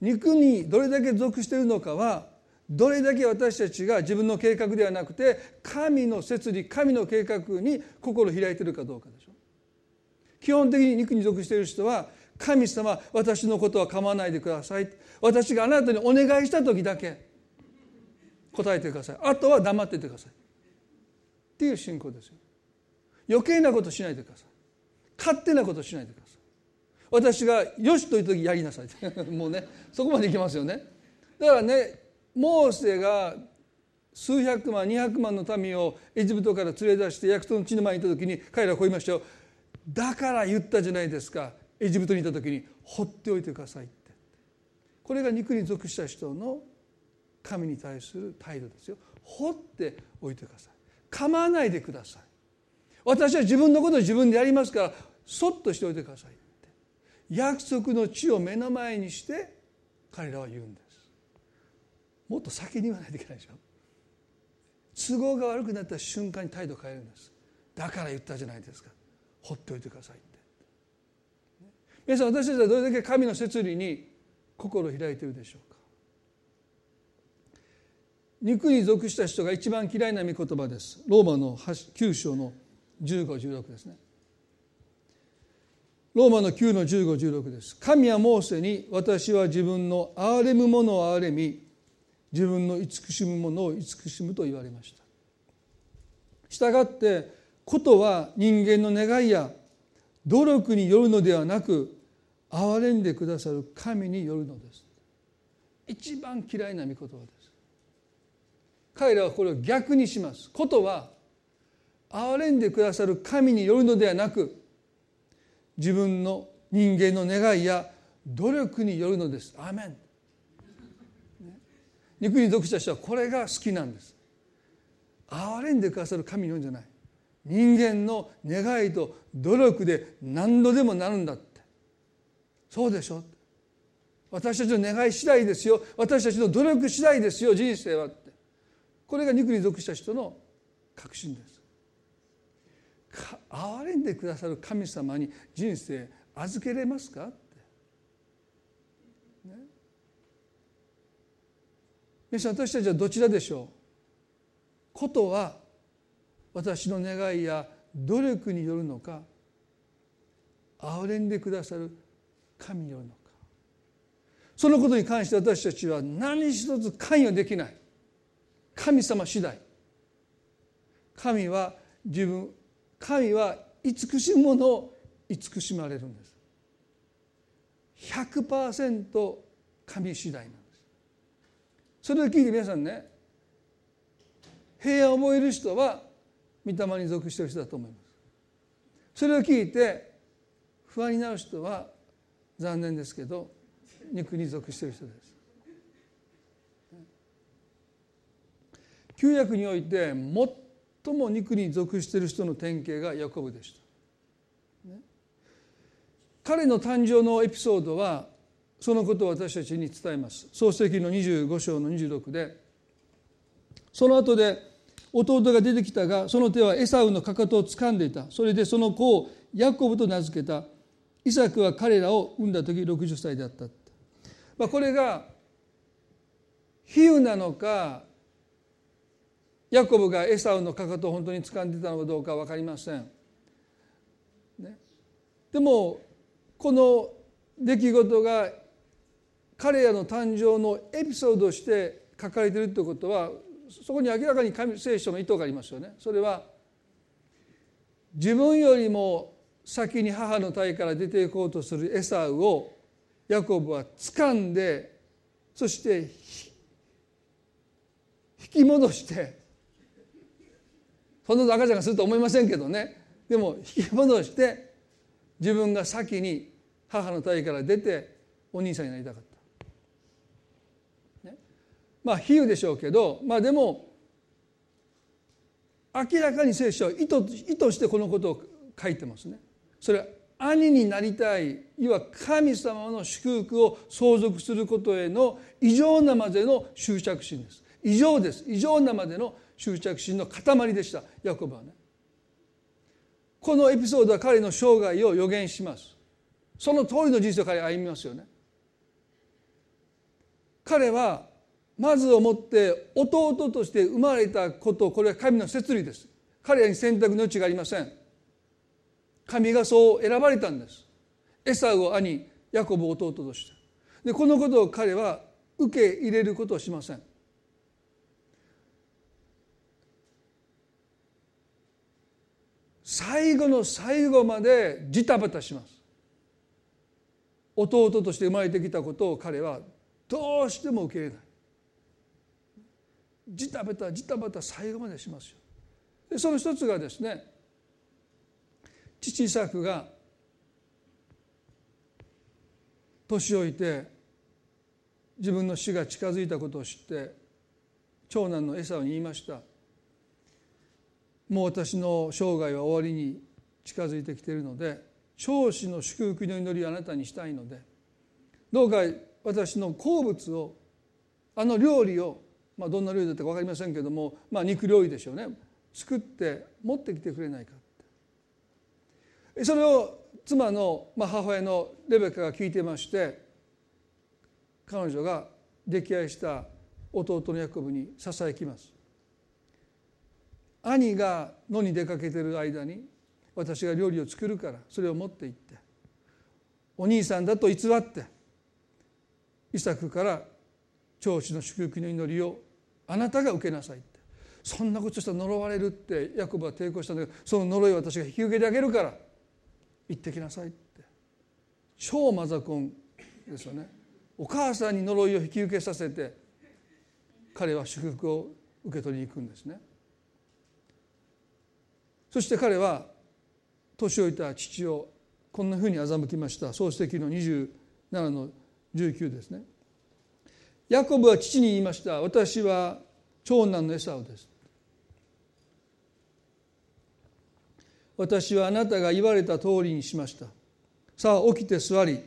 肉にどれだけ属しているのかはどれだけ私たちが自分の計画ではなくて神の摂理神の計画に心を開いているかどうかでしょ。基本的に肉に属している人は神様私のことは構わないでください。私があなたにお願いした時だけ答えてください。あとは黙っててください。っていう信仰ですよ。余計なことしないでください。勝手なことしないでください。私がよしという時やりなさい。[LAUGHS] もうねそこまでいきますよね。だからねモーセが数百万200万の民をエジプトから連れ出して約束の地の前に行った時に彼らはこう言いましたよ。だから言ったじゃないですか。エジプトにいた時に放っておいてくださいって。これが肉に属した人の神に対する態度ですよ。放っておいてください。構わないでください。私は自分のことを自分でやりますからそっとしておいてくださいって。約束の地を目の前にして彼らは言うんです。もっと先に言わないといけないでしょ。都合が悪くなった瞬間に態度変えるんです。だから言ったじゃないですか。放っておいてくださいって。皆さん私たちはどれだけ神の摂理に心を開いているでしょうか。肉に属した人が一番嫌いな御言葉です。ローマの9章の1516ですね。ローマの9の1516です。神はモーセに私は自分の憐れむ者を憐れみ自分の慈しむ者を慈しむと言われました。したがってことは人間の願いや努力によるのではなく憐れんでくださる神によるのです。一番嫌いな御言葉です。彼らはこれを逆にします。ことは憐れんでくださる神によるのではなく自分の人間の願いや努力によるのです。アメン。肉に属した人はこれが好きなんです。憐れんでくださる神のんじゃない。人間の願いと努力で何度でもなるんだって。そうでしょ？私たちの願い次第ですよ。私たちの努力次第ですよ人生はって。これが肉に属した人の確信です。憐れんでくださる神様に人生預けれますかって、ね、皆さん私たちはどちらでしょう？ことは私の願いや努力によるのか憐れんでくださる神によるのか。そのことに関して私たちは何一つ関与できない。神様次第。神は自分神は慈しむものを慈しまれるんです。100%神次第なんですそれを聞いて皆さんね平安を覚える人は御霊に属している人だと思います。それを聞いて不安になる人は残念ですけど肉に属している人です。旧約において最も肉に属している人の典型がヤコブでした、彼の誕生のエピソードはそのことを私たちに伝えます。創世記の25章の26でその後で弟が出てきたがその手はエサウのかかとを掴んでいた。それでその子をヤコブと名付けた。イサクは彼らを産んだ時60歳であった、まあ、これが比喩なのかヤコブがエサウのかかとを本当に掴んでたのかどうか分かりません。ね、でもこの出来事が彼らの誕生のエピソードとして書かれているということはそこに明らかに神聖書の意図がありますよね。それは自分よりも先に母の体から出ていこうとするエサウをヤコブは掴んでそして引き戻してそんな赤ちゃんがすると思いませんけどねでも引き戻して自分が先に母の体から出てお兄さんになりたかった。まあ比喩でしょうけどまあでも明らかに聖書は意図意図してこのことを書いてますね。それは兄になりたいいわ神様の祝福を相続することへの異常なまでの執着心です。異常です。異常なまでの執着心の塊でした。ヤコブはね。このエピソードは彼の生涯を予言します。その通りの人生を彼は歩みますよね。彼はまずをもって弟として生まれたことこれは神の摂理です。彼らに選択の余地がありません。神がそう選ばれたんです。エサウを兄ヤコブを弟として。でこのことを彼は受け入れることをしません。最後の最後までジタバタします。弟として生まれてきたことを彼はどうしても受け入れない。ジタバタジタバタ最後までしますよ。でその一つがですね父イサクが年老いて自分の死が近づいたことを知って長男のエサをに言いました。もう私の生涯は終わりに近づいてきているので長子の祝福の祈りをあなたにしたいのでどうか私の好物をあの料理を、まあ、どんな料理だったか分かりませんけども、まあ、肉料理でしょうね。作って持ってきてくれないかって。それを妻の、まあ、母親のレベカが聞いてまして彼女が溺愛した弟のヤコブにささやきます。兄が野に出かけてる間に私が料理を作るからそれを持って行ってお兄さんだと偽ってイサクから長子の祝福の祈りをあなたが受けなさいって。そんなことしたら呪われるってヤコブは抵抗したんだけどその呪いを私が引き受けてあげるから行ってきなさいって。超マザコンですよね。お母さんに呪いを引き受けさせて彼は祝福を受け取りに行くんですね。そして彼は年老いた父をこんなふうに欺きました。創世記の27の19ですね。ヤコブは父に言いました。私は長男のエサウです。私はあなたが言われた通りにしました。さあ起きて座り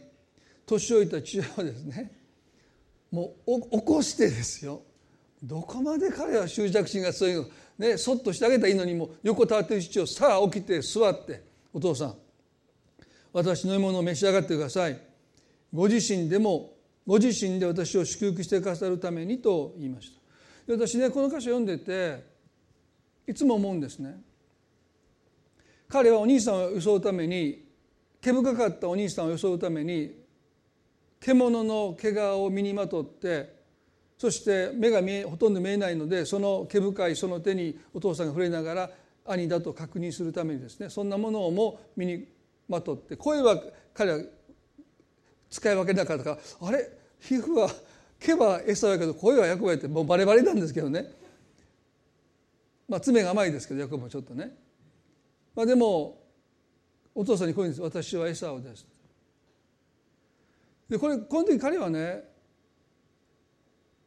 年老いた父親はですねもう起こしてですよ。どこまで彼は執着心が強いのねそっとしてあげたらいいのにも横たわっている父をさあ起きて座ってお父さん私の獲物を召し上がってください。ご自身でもご自身で私を祝福してくださるためにと言いました。私ねこの箇所読んでていつも思うんですね。彼はお兄さんを装うために毛深かったお兄さんを装うために獣の毛皮を身にまとってそして目が見えほとんど見えないのでその毛深いその手にお父さんが触れながら兄だと確認するためにですねそんなものをも身にまとって声は彼は使い分けなかったか。らあれ？皮膚は毛は餌だけど声は役割ってもうバレバレなんですけどね。まあ爪が甘いですけど役もちょっとね、まあ、でもお父さんにこういうんです。私は餌をです。でこれこの時彼はね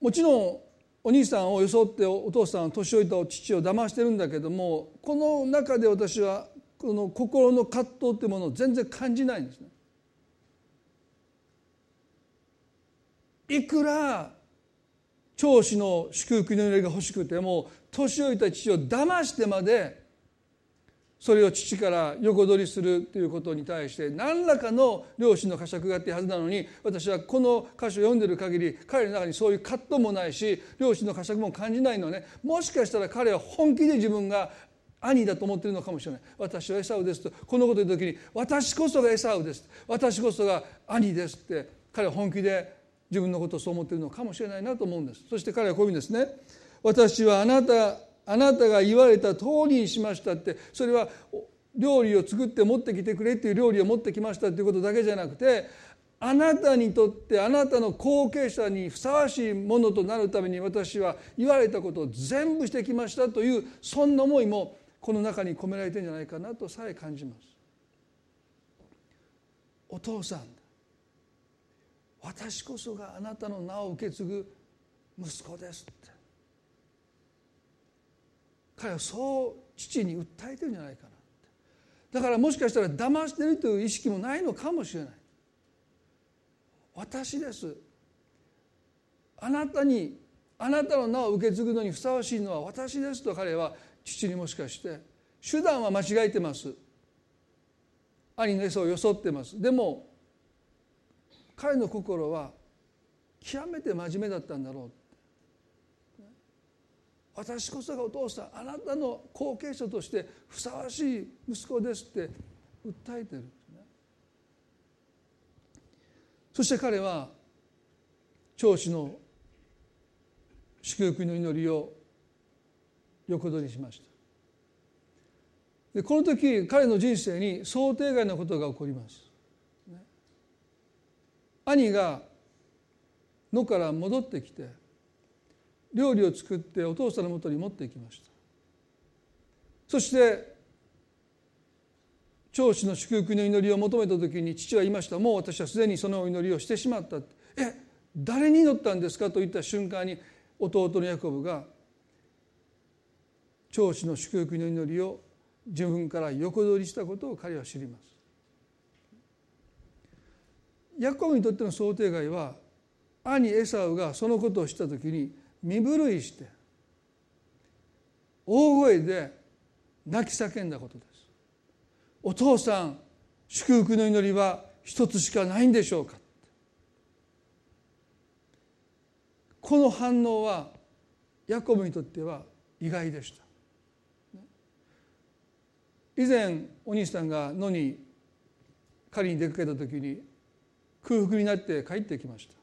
もちろんお兄さんを装ってお父さん年老いた父を騙してるんだけどもこの中で私はこの心の葛藤っていうものを全然感じないんですね。いくら長子の祝福の祈りが欲しくても年老いた父を騙してまでそれを父から横取りするということに対して何らかの両親の呵責があってはずなのに私はこの歌詞を読んでる限り彼の中にそういう葛藤もないし両親の呵責も感じないのね。もしかしたら彼は本気で自分が兄だと思ってるのかもしれない。私はエサウですとこのこと言った時に私こそがエサウです。私こそが兄ですって彼は本気で自分のことをそう思っているのかもしれないなと思うんです。そして彼はこういうふうにですね。私はあなたあなたが言われた通りにしましたって。それは料理を作って持ってきてくれっていう料理を持ってきましたっていうことだけじゃなくてあなたにとってあなたの後継者にふさわしいものとなるために私は言われたことを全部してきましたというそんな思いもこの中に込められてるんじゃないかなとさえ感じます。お父さん私こそがあなたの名を受け継ぐ息子ですって。彼はそう父に訴えてるんじゃないかなだからもしかしたら騙してるという意識もないのかもしれない。私です。あなたにあなたの名を受け継ぐのにふさわしいのは私ですと彼は父にもしかして手段は間違えてます。兄の餌を装ってます。でも彼の心は極めて真面目だったんだろう。私こそがお父さんあなたの後継者としてふさわしい息子ですって訴えてる。そして彼は長子の祝福の祈りを横取りしました。でこの時彼の人生に想定外のことが起こります、兄が野から戻ってきて料理を作ってお父さんのもとに持っていきました。そして長子の祝福の祈りを求めた時に父は言いました。もう私はすでにそのお祈りをしてしまったえ誰に祈ったんですかと言った瞬間に弟のヤコブが長子の祝福の祈りを自分から横取りしたことを彼は知ります。ヤコブにとっての想定外は兄エサウがそのことをした時に身震いして大声で泣き叫んだことです。お父さん祝福の祈りは一つしかないんでしょうか。この反応はヤコブにとっては意外でした。以前お兄さんが野に狩りに出かけた時に空腹になって帰ってきました。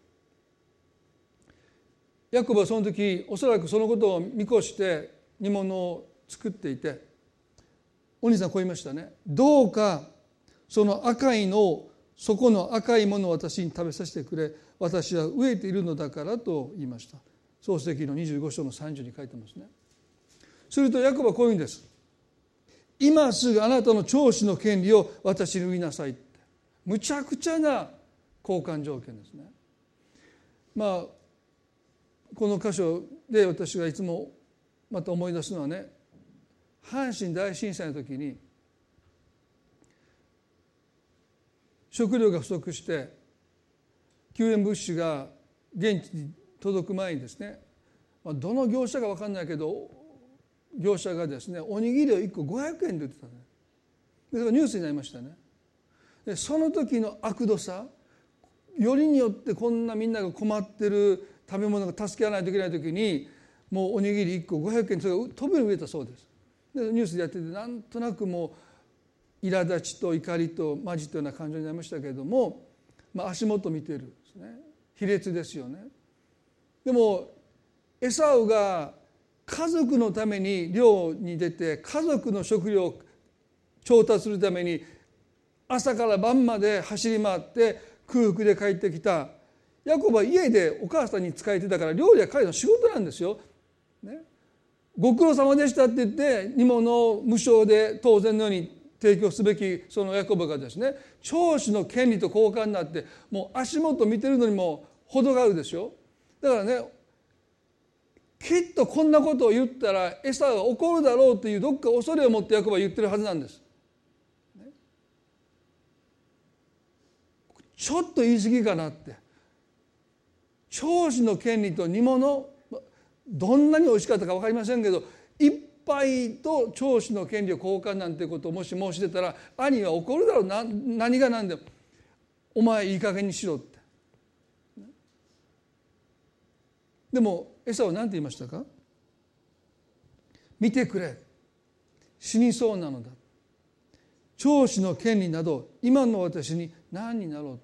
ヤコブはその時おそらくそのことを見越して煮物を作っていてお兄さんこう言いましたね。どうかその赤いのをそこの赤いものを私に食べさせてくれ。私は飢えているのだからと言いました。創世記の25章の30に書いてますね。するとヤコブはこういうんです。今すぐあなたの長子の権利を私に言いなさいって。むちゃくちゃな交換条件ですね。まあこの箇所で私がいつもまた思い出すのはね阪神大震災の時に食料が不足して救援物資が現地に届く前にですね、どの業者か分かんないけど業者がですねおにぎりを1個500円で売ってたね。でそれがニュースになりましたね。でその時の悪度さよりによってこんなみんなが困ってる食べ物が助け合わないといけない時にもうおにぎり1個500円それが飛びに植えたそうです。でニュースでやっててなんとなくもう苛立ちと怒りと混じったような感情になりましたけれども、まあ、足元見てるですね。卑劣ですよね。でもエサウが家族のために漁に出て家族の食料を調達するために朝から晩まで走り回って空腹で帰ってきたヤコブは家でお母さんに仕えてたから料理は彼の仕事なんですよ。ね、ご苦労様でしたって言って煮物を無償で当然のように提供すべきそのヤコブがですね長子の権利と交換になってもう足元見てるのにも程があるでしょだからねきっとこんなことを言ったらエサは怒るだろうというどっか恐れを持ってヤコブは言ってるはずなんです。ちょっと言い過ぎかなって。長子の権利と煮物どんなに美味しかったか分かりませんけど一杯と長子の権利を交換なんてことをもし申し出たら兄は怒るだろう。な何が何でも。お前いい加減にしろって。でもエサは何て言いましたか？見てくれ。死にそうなのだ。長子の権利など今の私に何になろう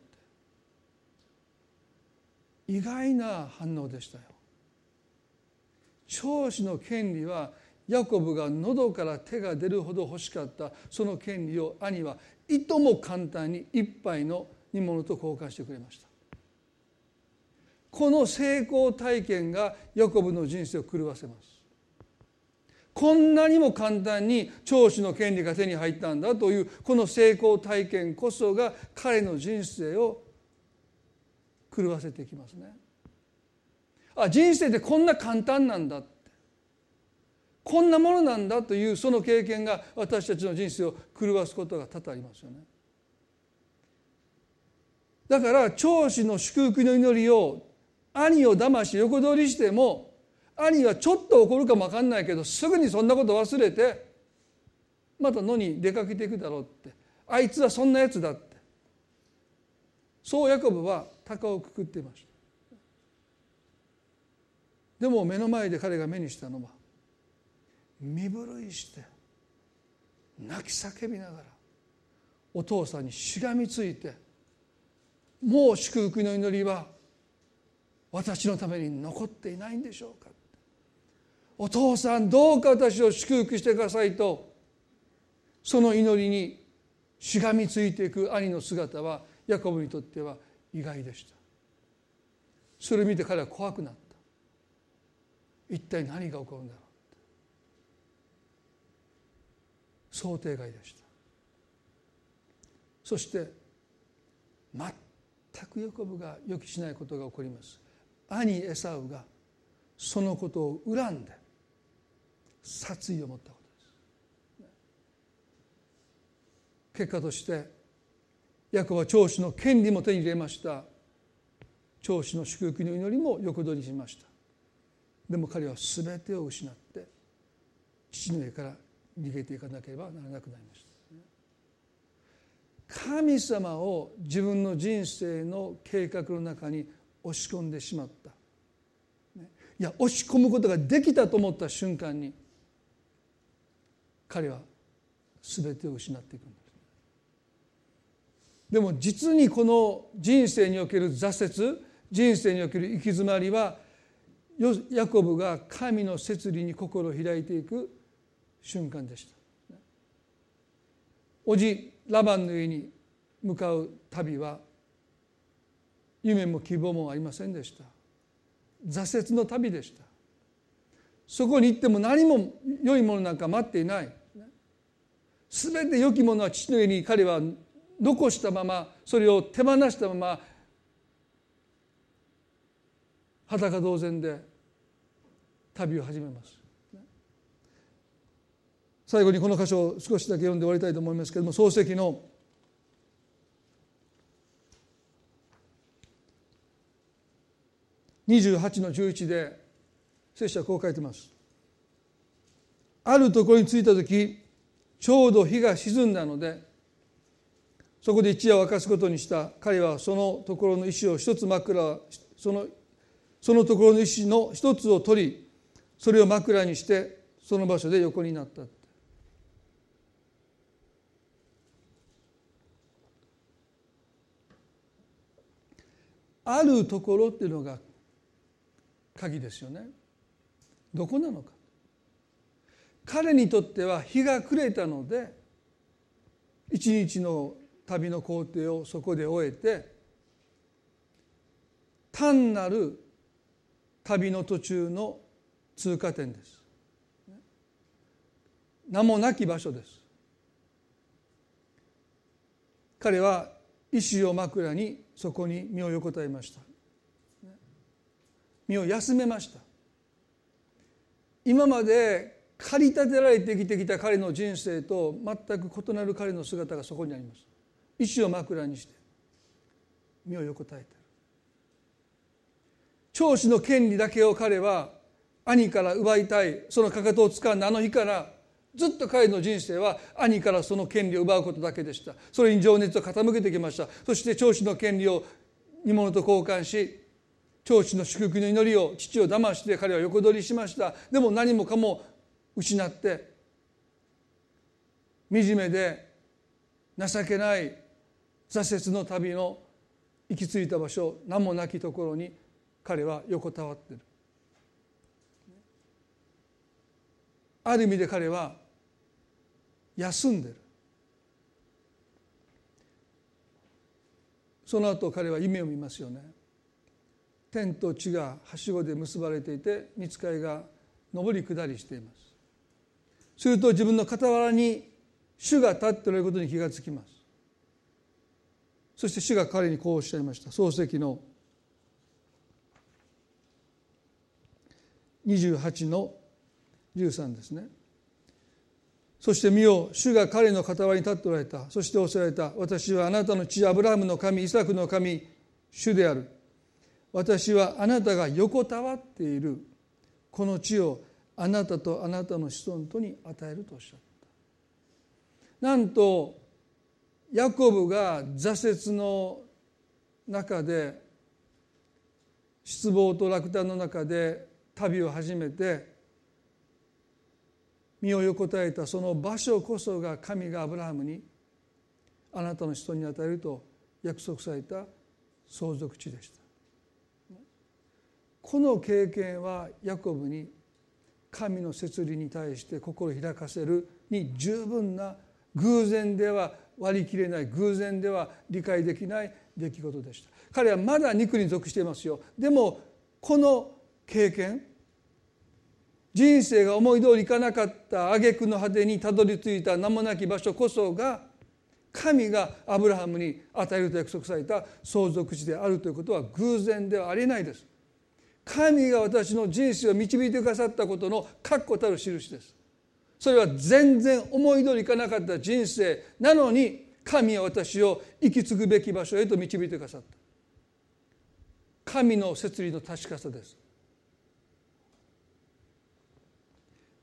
意外な反応でしたよ。長子の権利はヤコブが喉から手が出るほど欲しかった。その権利を兄はいとも簡単に一杯の煮物と交換してくれました。この成功体験がヤコブの人生を狂わせます。こんなにも簡単に長子の権利が手に入ったんだというこの成功体験こそが彼の人生を狂わせてきますね。あ人生ってこんな簡単なんだってこんなものなんだというその経験が私たちの人生を狂わすことが多々ありますよね。だから長子の祝福の祈りを兄を騙し横取りしても兄はちょっと怒るかも分かんないけどすぐにそんなこと忘れてまた野に出かけていくだろうってあいつはそんなやつだってそうヤコブは鷹をくくっていました。でも目の前で彼が目にしたのは身震いして泣き叫びながらお父さんにしがみついてもう祝福の祈りは私のために残っていないんでしょうか。お父さんどうか私を祝福してくださいとその祈りにしがみついていく兄の姿はヤコブにとっては意外でした。それを見て彼は怖くなった。一体何が起こるんだろう想定外でした。そして全くヤコブが予期しないことが起こります。兄エサウがそのことを恨んで殺意を持ったことです。結果としてヤコは長子の権利も手に入れました。長子の祝福の祈りも横取りしました。でも彼は全てを失って父の家から逃げていかなければならなくなりました。神様を自分の人生の計画の中に押し込んでしまった。いや押し込むことができたと思った瞬間に彼は全てを失っていくんです。でも実にこの人生における挫折人生における行き詰まりはヤコブが神の摂理に心を開いていく瞬間でした。おじラバンの家に向かう旅は夢も希望もありませんでした。挫折の旅でした。そこに行っても何も良いものなんか待っていない。全て良きものは父の家に彼は残したままそれを手放したまま裸同然で旅を始めます。最後にこの箇所を少しだけ読んで終わりたいと思いますけれども漱石の28の11で聖書はこう書いてます。あるところに着いた時ちょうど日が沈んだのでそこで一夜を明かすことにした彼はそのところの石を一つ枕そのそのところの石の一つを取りそれを枕にしてその場所で横になった。あるところっていうのが鍵ですよね。どこなのか。彼にとっては日が暮れたので一日の旅の工程をそこで終えて単なる旅の途中の通過点です。名もなき場所です。彼は石を枕にそこに身を横たえました。身を休めました。今まで駆り立てられて生きてきた彼の人生と全く異なる彼の姿がそこにあります。石を枕にして身を横たえてる。長子の権利だけを彼は兄から奪いたいそのかかとをつかんだあの日からずっと彼の人生は兄からその権利を奪うことだけでした。それに情熱を傾けてきました。そして長子の権利を煮物と交換し長子の祝福の祈りを父を騙して彼は横取りしました。でも何もかも失って惨めで情けない挫折の旅の行き着いた場所名もなきところに彼は横たわってる。ある意味で彼は休んでる。その後彼は夢を見ますよね。天と地がはしごで結ばれていて見つかいが上り下りしています。すると自分の傍らに主が立っていることに気がつきます。そして主が彼にこうおっしゃいました漱石の28の13ですね。そして見よ主が彼の傍りに立っておられた。そしておっしゃられた。私はあなたの父アブラハムの神イサクの神主である。私はあなたが横たわっている。この地をあなたとあなたの子孫とに与えるとおっしゃった。なんとヤコブが挫折の中で失望と落胆の中で旅を始めて身を横たえたその場所こそが神がアブラハムにあなたの人に与えると約束された相続地でした。この経験はヤコブに神の摂理に対して心を開かせるに十分な偶然では割り切れない偶然では理解できない出来事でした彼はまだ肉に属していますよでもこの経験人生が思い通りいかなかった挙句の果てにたどり着いた名もなき場所こそが神がアブラハムに与えると約束された相続地であるということは偶然ではありえないです。神が私の人生を導いてくださったことの確固たる印です。それは全然思い通りいかなかった人生なのに神は私を行き継ぐべき場所へと導いてくださった。神の摂理の確かさです。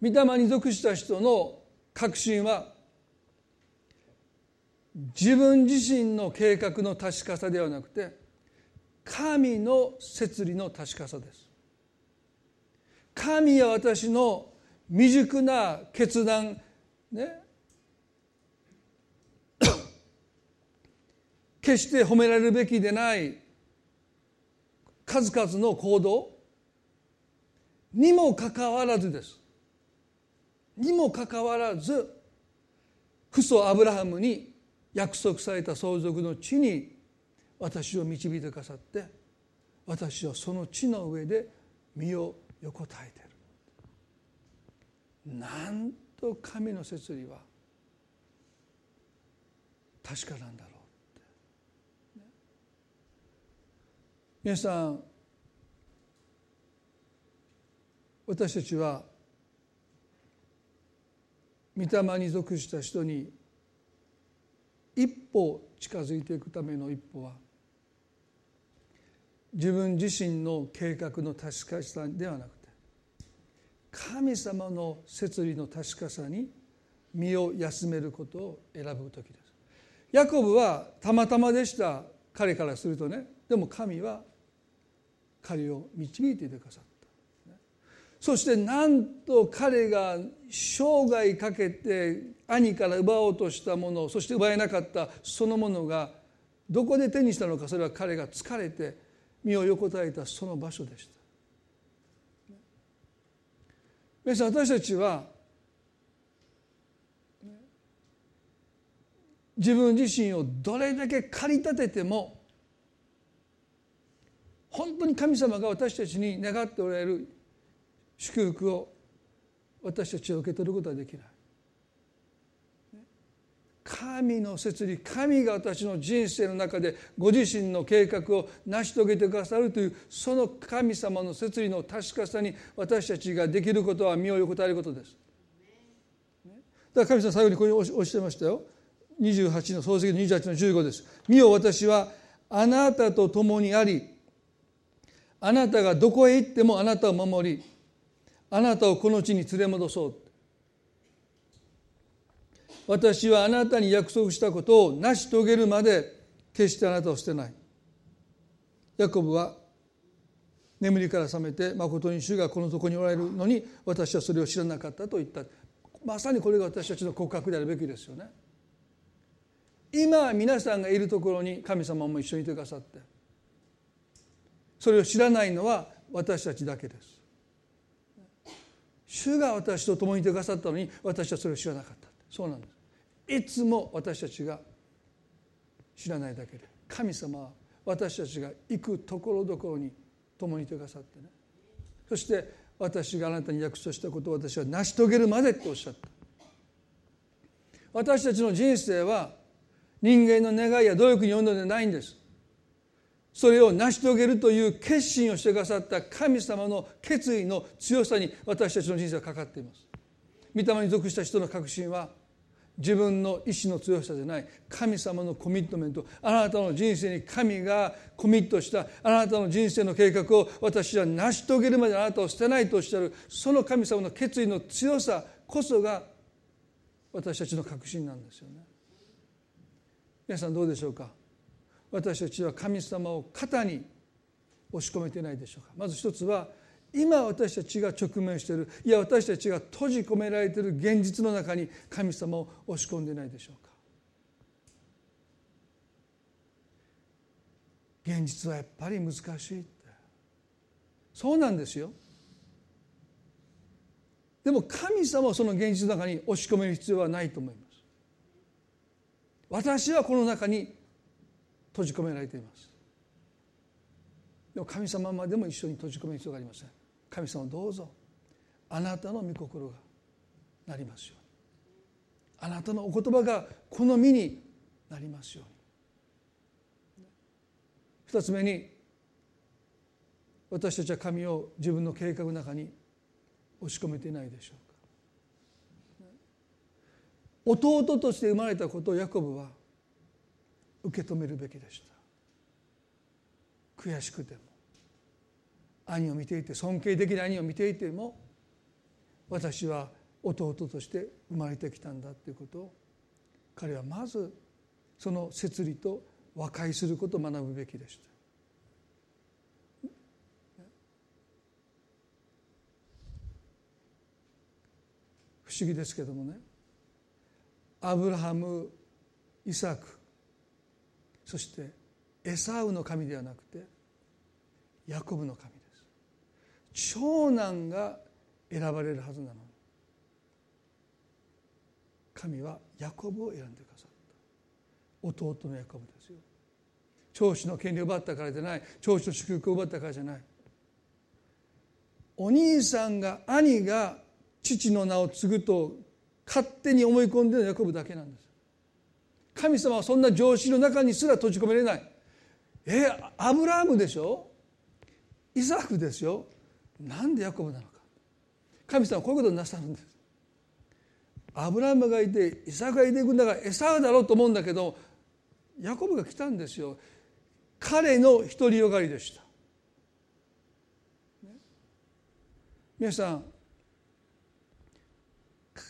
御霊に属した人の確信は自分自身の計画の確かさではなくて神の摂理の確かさです神は私の未熟な決断ね。[COUGHS] 決して褒められるべきでない数々の行動。にもかかわらずです。にもかかわらず父祖アブラハムに約束された相続の地に私を導いてくださって私はその地の上で身を横たえてなんと神の摂理は確かなんだろうって、皆さん私たちは御霊に属した人に一歩近づいていくための一歩は自分自身の計画の確かさではなく神様の摂理の確かさに身を休めることを選ぶ時です。ヤコブはたまたまでした彼からするとねでも神は彼を導いていてくださった。そしてなんと彼が生涯かけて兄から奪おうとしたものそして奪えなかったそのものがどこで手にしたのかそれは彼が疲れて身を横たえたその場所でした。皆さん私たちは自分自身をどれだけ駆り立てても本当に神様が私たちに願っておられる祝福を私たちは受け取ることはできない。神の摂理神が私の人生の中でご自身の計画を成し遂げてくださるというその神様の摂理の確かさに私たちができることは身を横たえることです。だから神様最後にこうおっしゃいましたよ28の創世記の28の15です。見よ私はあなたと共にありあなたがどこへ行ってもあなたを守りあなたをこの地に連れ戻そう私はあなたに約束したことを成し遂げるまで決してあなたを捨てない。ヤコブは眠りから覚めて誠に主がこのとこにおられるのに私はそれを知らなかったと言った。まさにこれが私たちの告白であるべきですよね。今皆さんがいるところに神様も一緒にいてくださって。それを知らないのは私たちだけです。主が私と共にいてくださったのに私はそれを知らなかった。そうなんです。いつも私たちが知らないだけで神様は私たちが行くところどころに共にいてくださってね。そして私があなたに約束したことを私は成し遂げるまでっておっしゃった。私たちの人生は人間の願いや努力によるのではないんです。それを成し遂げるという決心をしてくださった神様の決意の強さに私たちの人生はかかっています。御霊に属した人の確信は自分の意志の強さじゃない神様のコミットメントあなたの人生に神がコミットしたあなたの人生の計画を私は成し遂げるまであなたを捨てないとおっしゃるその神様の決意の強さこそが私たちの確信なんですよね。皆さんどうでしょうか？私たちは神様を肩に押し込めてないでしょうか？まず一つは今私たちが直面しているいや私たちが閉じ込められている現実の中に神様を押し込んでないでしょうか。現実はやっぱり難しいって。そうなんですよ。でも神様をその現実の中に押し込める必要はないと思います。私はこの中に閉じ込められています。でも神様までも一緒に閉じ込める必要がありません。神様どうぞ。あなたの御心がなりますように。あなたのお言葉がこの身になりますように。二つ目に私たちは神を自分の計画の中に押し込めていないでしょうか。弟として生まれたことをヤコブは受け止めるべきでした。悔しくても。兄を見ていて尊敬できる兄を見ていても私は弟として生まれてきたんだということを彼はまずその摂理と和解することを学ぶべきでした。不思議ですけどもねアブラハムイサクそしてエサウの神ではなくてヤコブの神長男が選ばれるはずなの。に神はヤコブを選んでくださった。弟のヤコブですよ。長子の権利を奪ったからじゃない。長子の祝福を奪ったからじゃない。お兄さんが兄が父の名を継ぐと勝手に思い込んでるヤコブだけなんです。神様はそんな常識の中にすら閉じ込めれない。えアブラハムでしょ？イサクですよ。なんでヤコブなのか。神様はこういうことをなさるんです。アブラハムがいてイサクがいていくんだからエサウだろうと思うんだけどヤコブが来たんですよ。彼の独りよがりでした、皆さん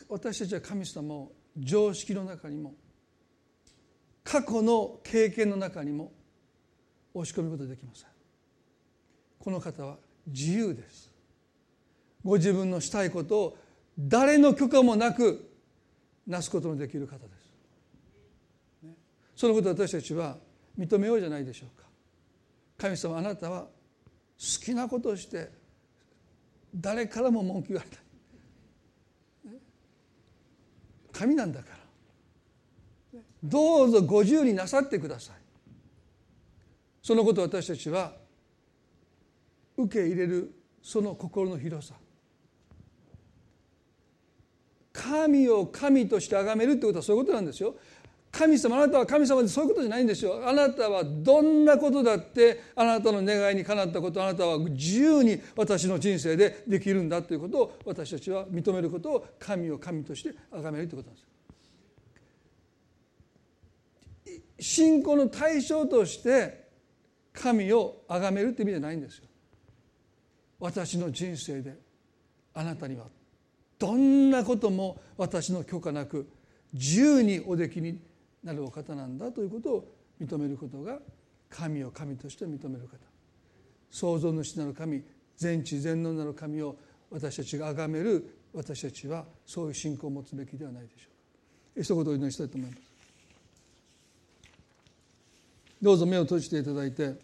私たちは神様を常識の中にも過去の経験の中にも押し込むことができません。この方は自由です。ご自分のしたいことを誰の許可もなくなすことのできる方です。そのことを私たちは認めようじゃないでしょうか。神様あなたは好きなことをして誰からも文句言われない。神なんだから。どうぞご自由になさってください。そのことを私たちは受け入れるその心の広さ。神を神として崇めるってことはそういうことなんですよ。神様あなたは神様でそういうことじゃないんですよ。あなたはどんなことだってあなたの願いにかなったことあなたは自由に私の人生でできるんだということを私たちは認めることを神を神として崇めるということなんです信仰の対象として神を崇めるって意味じゃないんですよ。私の人生であなたにはどんなことも私の許可なく自由におできになるお方なんだということを認めることが神を神として認める方。創造主なる神全知全能なる神を私たちが崇める私たちはそういう信仰を持つべきではないでしょうか。一言お祈りしたいと思います。どうぞ目を閉じていただいて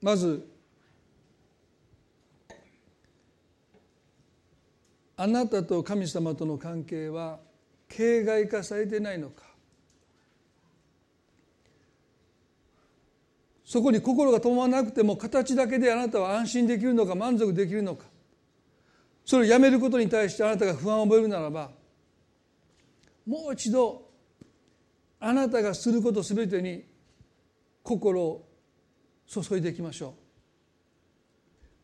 まずあなたと神様との関係は形骸化されてないのか。そこに心が止まらなくても形だけであなたは安心できるのか満足できるのか。それをやめることに対してあなたが不安を覚えるならばもう一度あなたがすることすべてに心を注いでいきましょ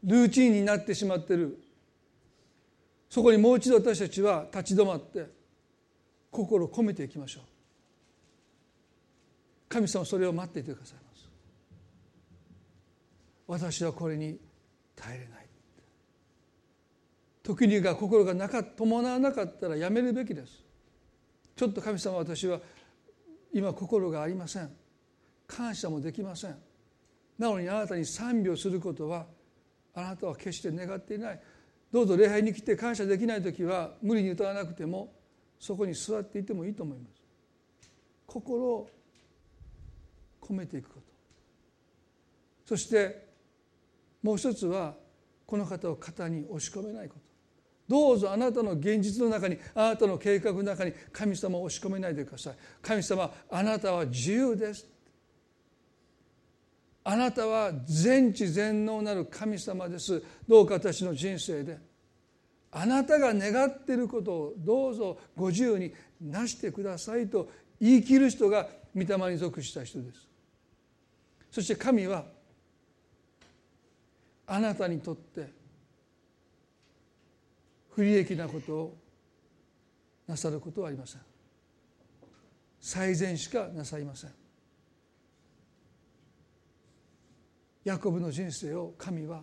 う。ルーチンになってしまってる。そこにもう一度私たちは立ち止まって心を込めていきましょう。神様それを待っていてくださいます。私はこれに耐えれない。時にが心がなか伴わなかったらやめるべきです。ちょっと神様私は今心がありません。感謝もできません。なのにあなたに賛美をすることはあなたは決して願っていない。どうぞ礼拝に来て感謝できない時は無理に歌わなくてもそこに座っていてもいいと思います。心を込めていくこと。そしてもう一つはこの方を肩に押し込めないこと。どうぞあなたの現実の中にあなたの計画の中に神様を押し込めないでください。神様あなたは自由です。あなたは全知全能なる神様です。どうか私の人生で。あなたが願っていることをどうぞご自由になしてくださいと言い切る人が御霊に属した人です。そして神はあなたにとって不利益なことをなさることはありません。最善しかなさいません。ヤコブの人生を神は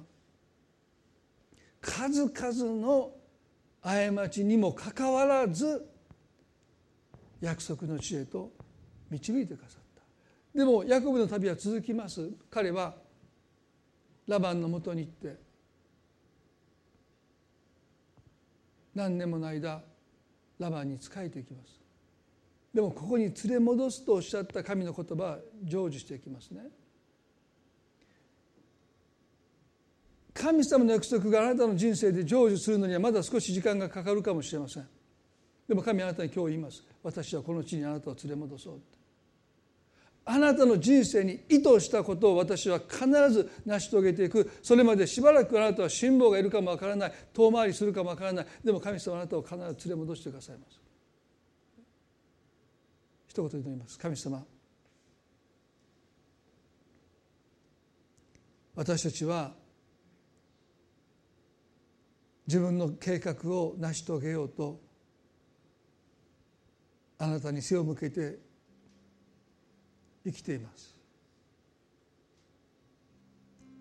数々の過ちにもかかわらず約束の地へと導いてくださった。でもヤコブの旅は続きます。彼はラバンのもとに行って何年もの間ラバンに仕えていきます。でもここに連れ戻すとおっしゃった神の言葉は成就していきますね。神様の約束があなたの人生で成就するのにはまだ少し時間がかかるかもしれません。でも神あなたに今日言います私はこの地にあなたを連れ戻そうあなたの人生に意図したことを私は必ず成し遂げていく。それまでしばらくあなたは辛抱がいるかもわからない。遠回りするかもわからない。でも神様あなたを必ず連れ戻してくださいます。一言祈ります。神様私たちは自分の計画を成し遂げようとあなたに背を向けて生きています。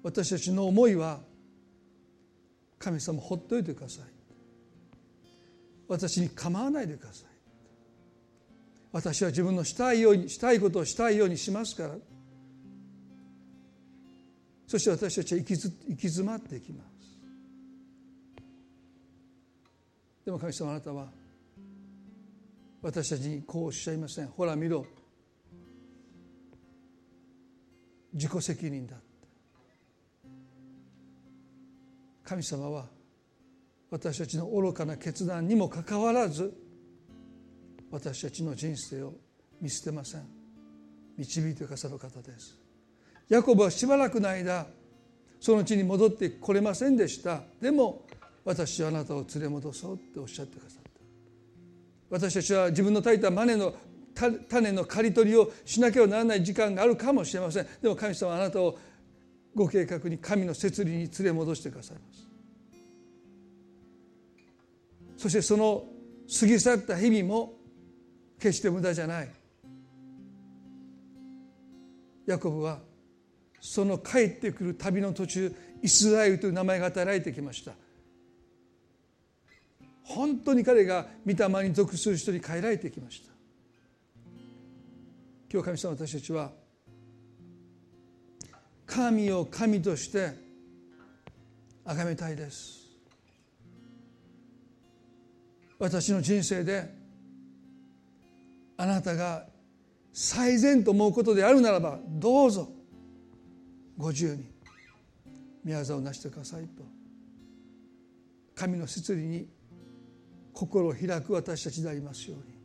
私たちの思いは神様ほっといてください。私に構わないでください。私は自分のしたいようにしたいことをしたいようにしますから。そして私たちは行きず行き詰まっていきます。でも神様あなたは私たちにこうおっしゃいません。ほら見ろ。自己責任だ神様は私たちの愚かな決断にもかかわらず私たちの人生を見捨てません。導いてくださる方です。ヤコブはしばらくの間その地に戻ってこれませんでした。でも私はあなたを連れ戻そうっておっしゃってくださった。私たちは自分の炊いたマネの種の刈り取りをしなければならない時間があるかもしれません。でも神様はあなたをご計画に神の摂理に連れ戻してくださいます。そしてその過ぎ去った日々も決して無駄じゃない。ヤコブはその帰ってくる旅の途中イスラエルという名前が与えられてきました。本当に彼が御霊に属する人に変えられてきました。今日神様私たちは神を神として崇めたいです。私の人生であなたが最善と思うことであるならばどうぞご自由に宮沢を成してくださいと神の摂理に心を開く私たちでありますように。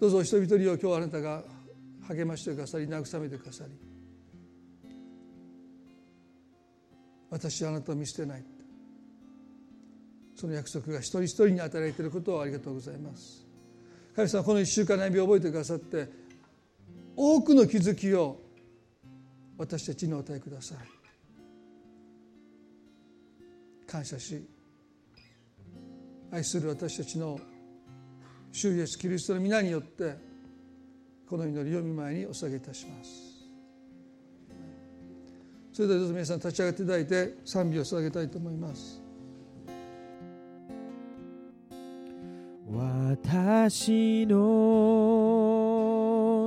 どうぞ一人一人を今日あなたが励ましてくださり慰めてくださり私はあなたを見捨てない。その約束が一人一人に与えられていることをありがとうございます。神様この1週間の歩みを覚えてくださって多くの気づきを私たちにお与えください。感謝し愛する私たちの主イエスキリストの皆によってこの祈りを見舞いにお捧げいたします。それではどうぞ皆さん立ち上がっていただいて賛美を捧げたいと思います。私の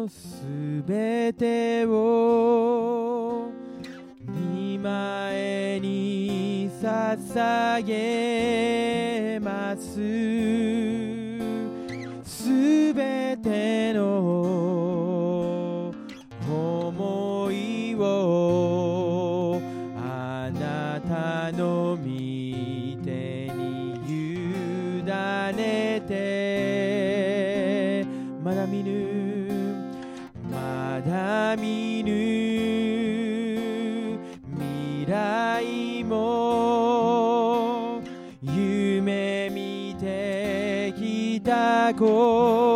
すべてを見前に捧げす。すべてのた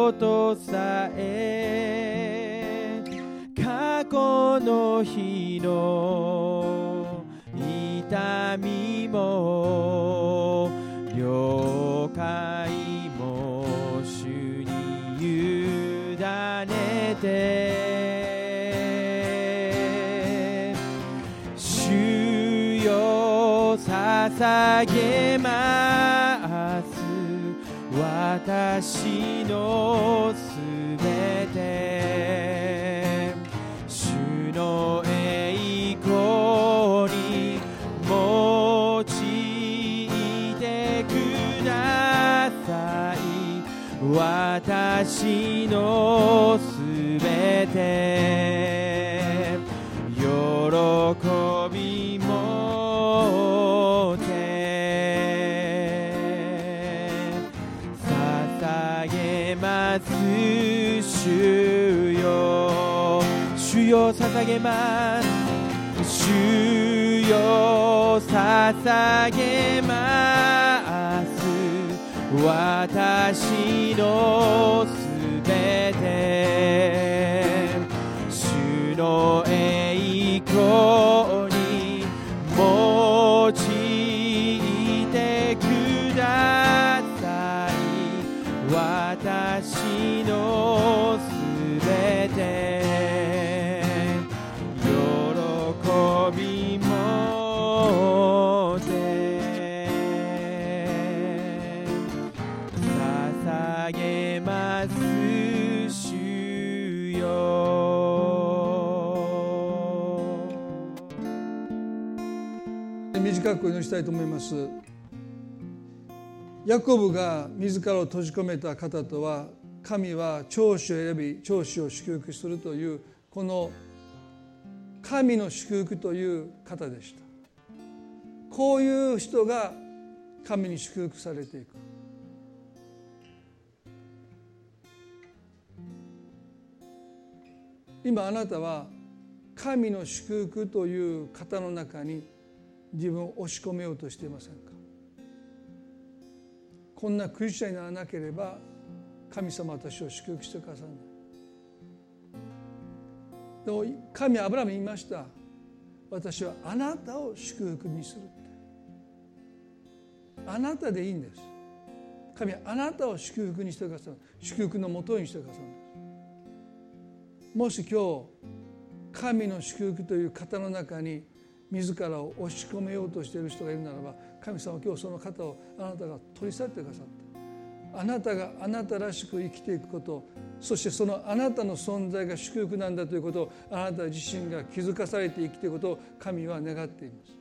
私のす。べて喜びもて捧げます。主よ主よ捧げます。主よ捧げます。私のりしたいと思います。ヤコブが自らを閉じ込めた方とは神は長子を選び長子を祝福するというこの神の祝福という方でした。こういう人が神に祝福されていく。今あなたは神の祝福という方の中に自分を押し込めようとしていませんか？こんなクリスチャンにならなければ神様私を祝福してくださるでも神はアブラムに言いました。私はあなたを祝福にするあなたでいいんです。神はあなたを祝福にしてくださる。祝福のもとにしてくださるんです。もし今日神の祝福という方の中に自らを押し込めようとしている人がいるならば神様は今日その方をあなたが取り去ってくださってあなたがあなたらしく生きていくことそしてそのあなたの存在が祝福なんだということをあなた自身が気づかされて生きていくことを神は願っています。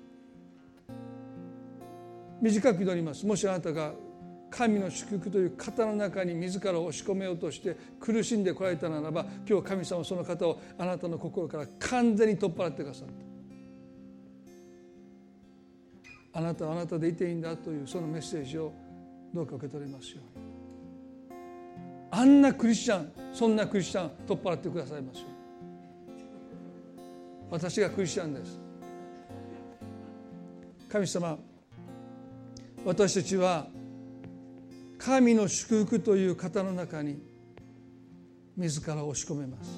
短く祈ります。もしあなたが神の祝福という方の中に自らを押し込めようとして苦しんでこられたならば今日神様はその方をあなたの心から完全に取っ払ってくださったあなたはあなたでいていいんだというそのメッセージをどうか受け取れますよう。にあんなクリスチャンそんなクリスチャン取っ払ってくださいますよ私がクリスチャンです。神様私たちは神の祝福という方の中に自ら押し込めます。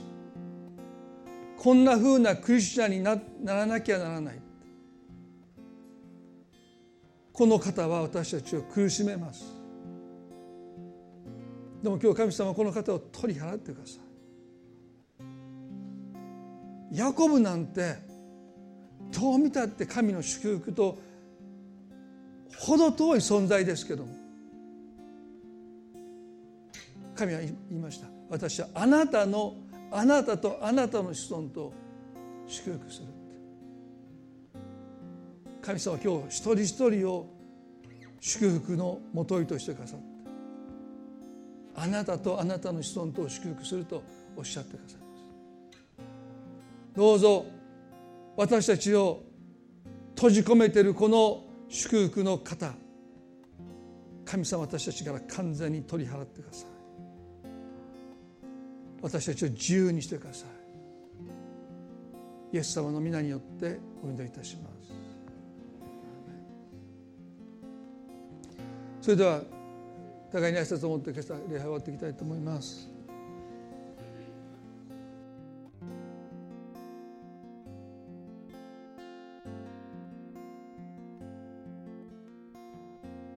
こんなふうなクリスチャンにならなきゃならない。この方は私たちを苦しめます。でも今日神様はこの方を取り払ってください。ヤコブなんてどう見たって神の祝福と程遠い存在ですけども神は言いました。私はあなたのあなたとあなたの子孫と祝福する。神様は今日一人一人を祝福のもといとしてくださった。あなたとあなたの子孫とを祝福するとおっしゃってください。ますどうぞ私たちを閉じ込めているこの祝福の方。神様私たちから完全に取り払ってください私たちを自由にしてください。イエス様の皆によってお祈りいたします。それでは互いに挨拶を持って今朝礼拝を終わっていきたいと思います。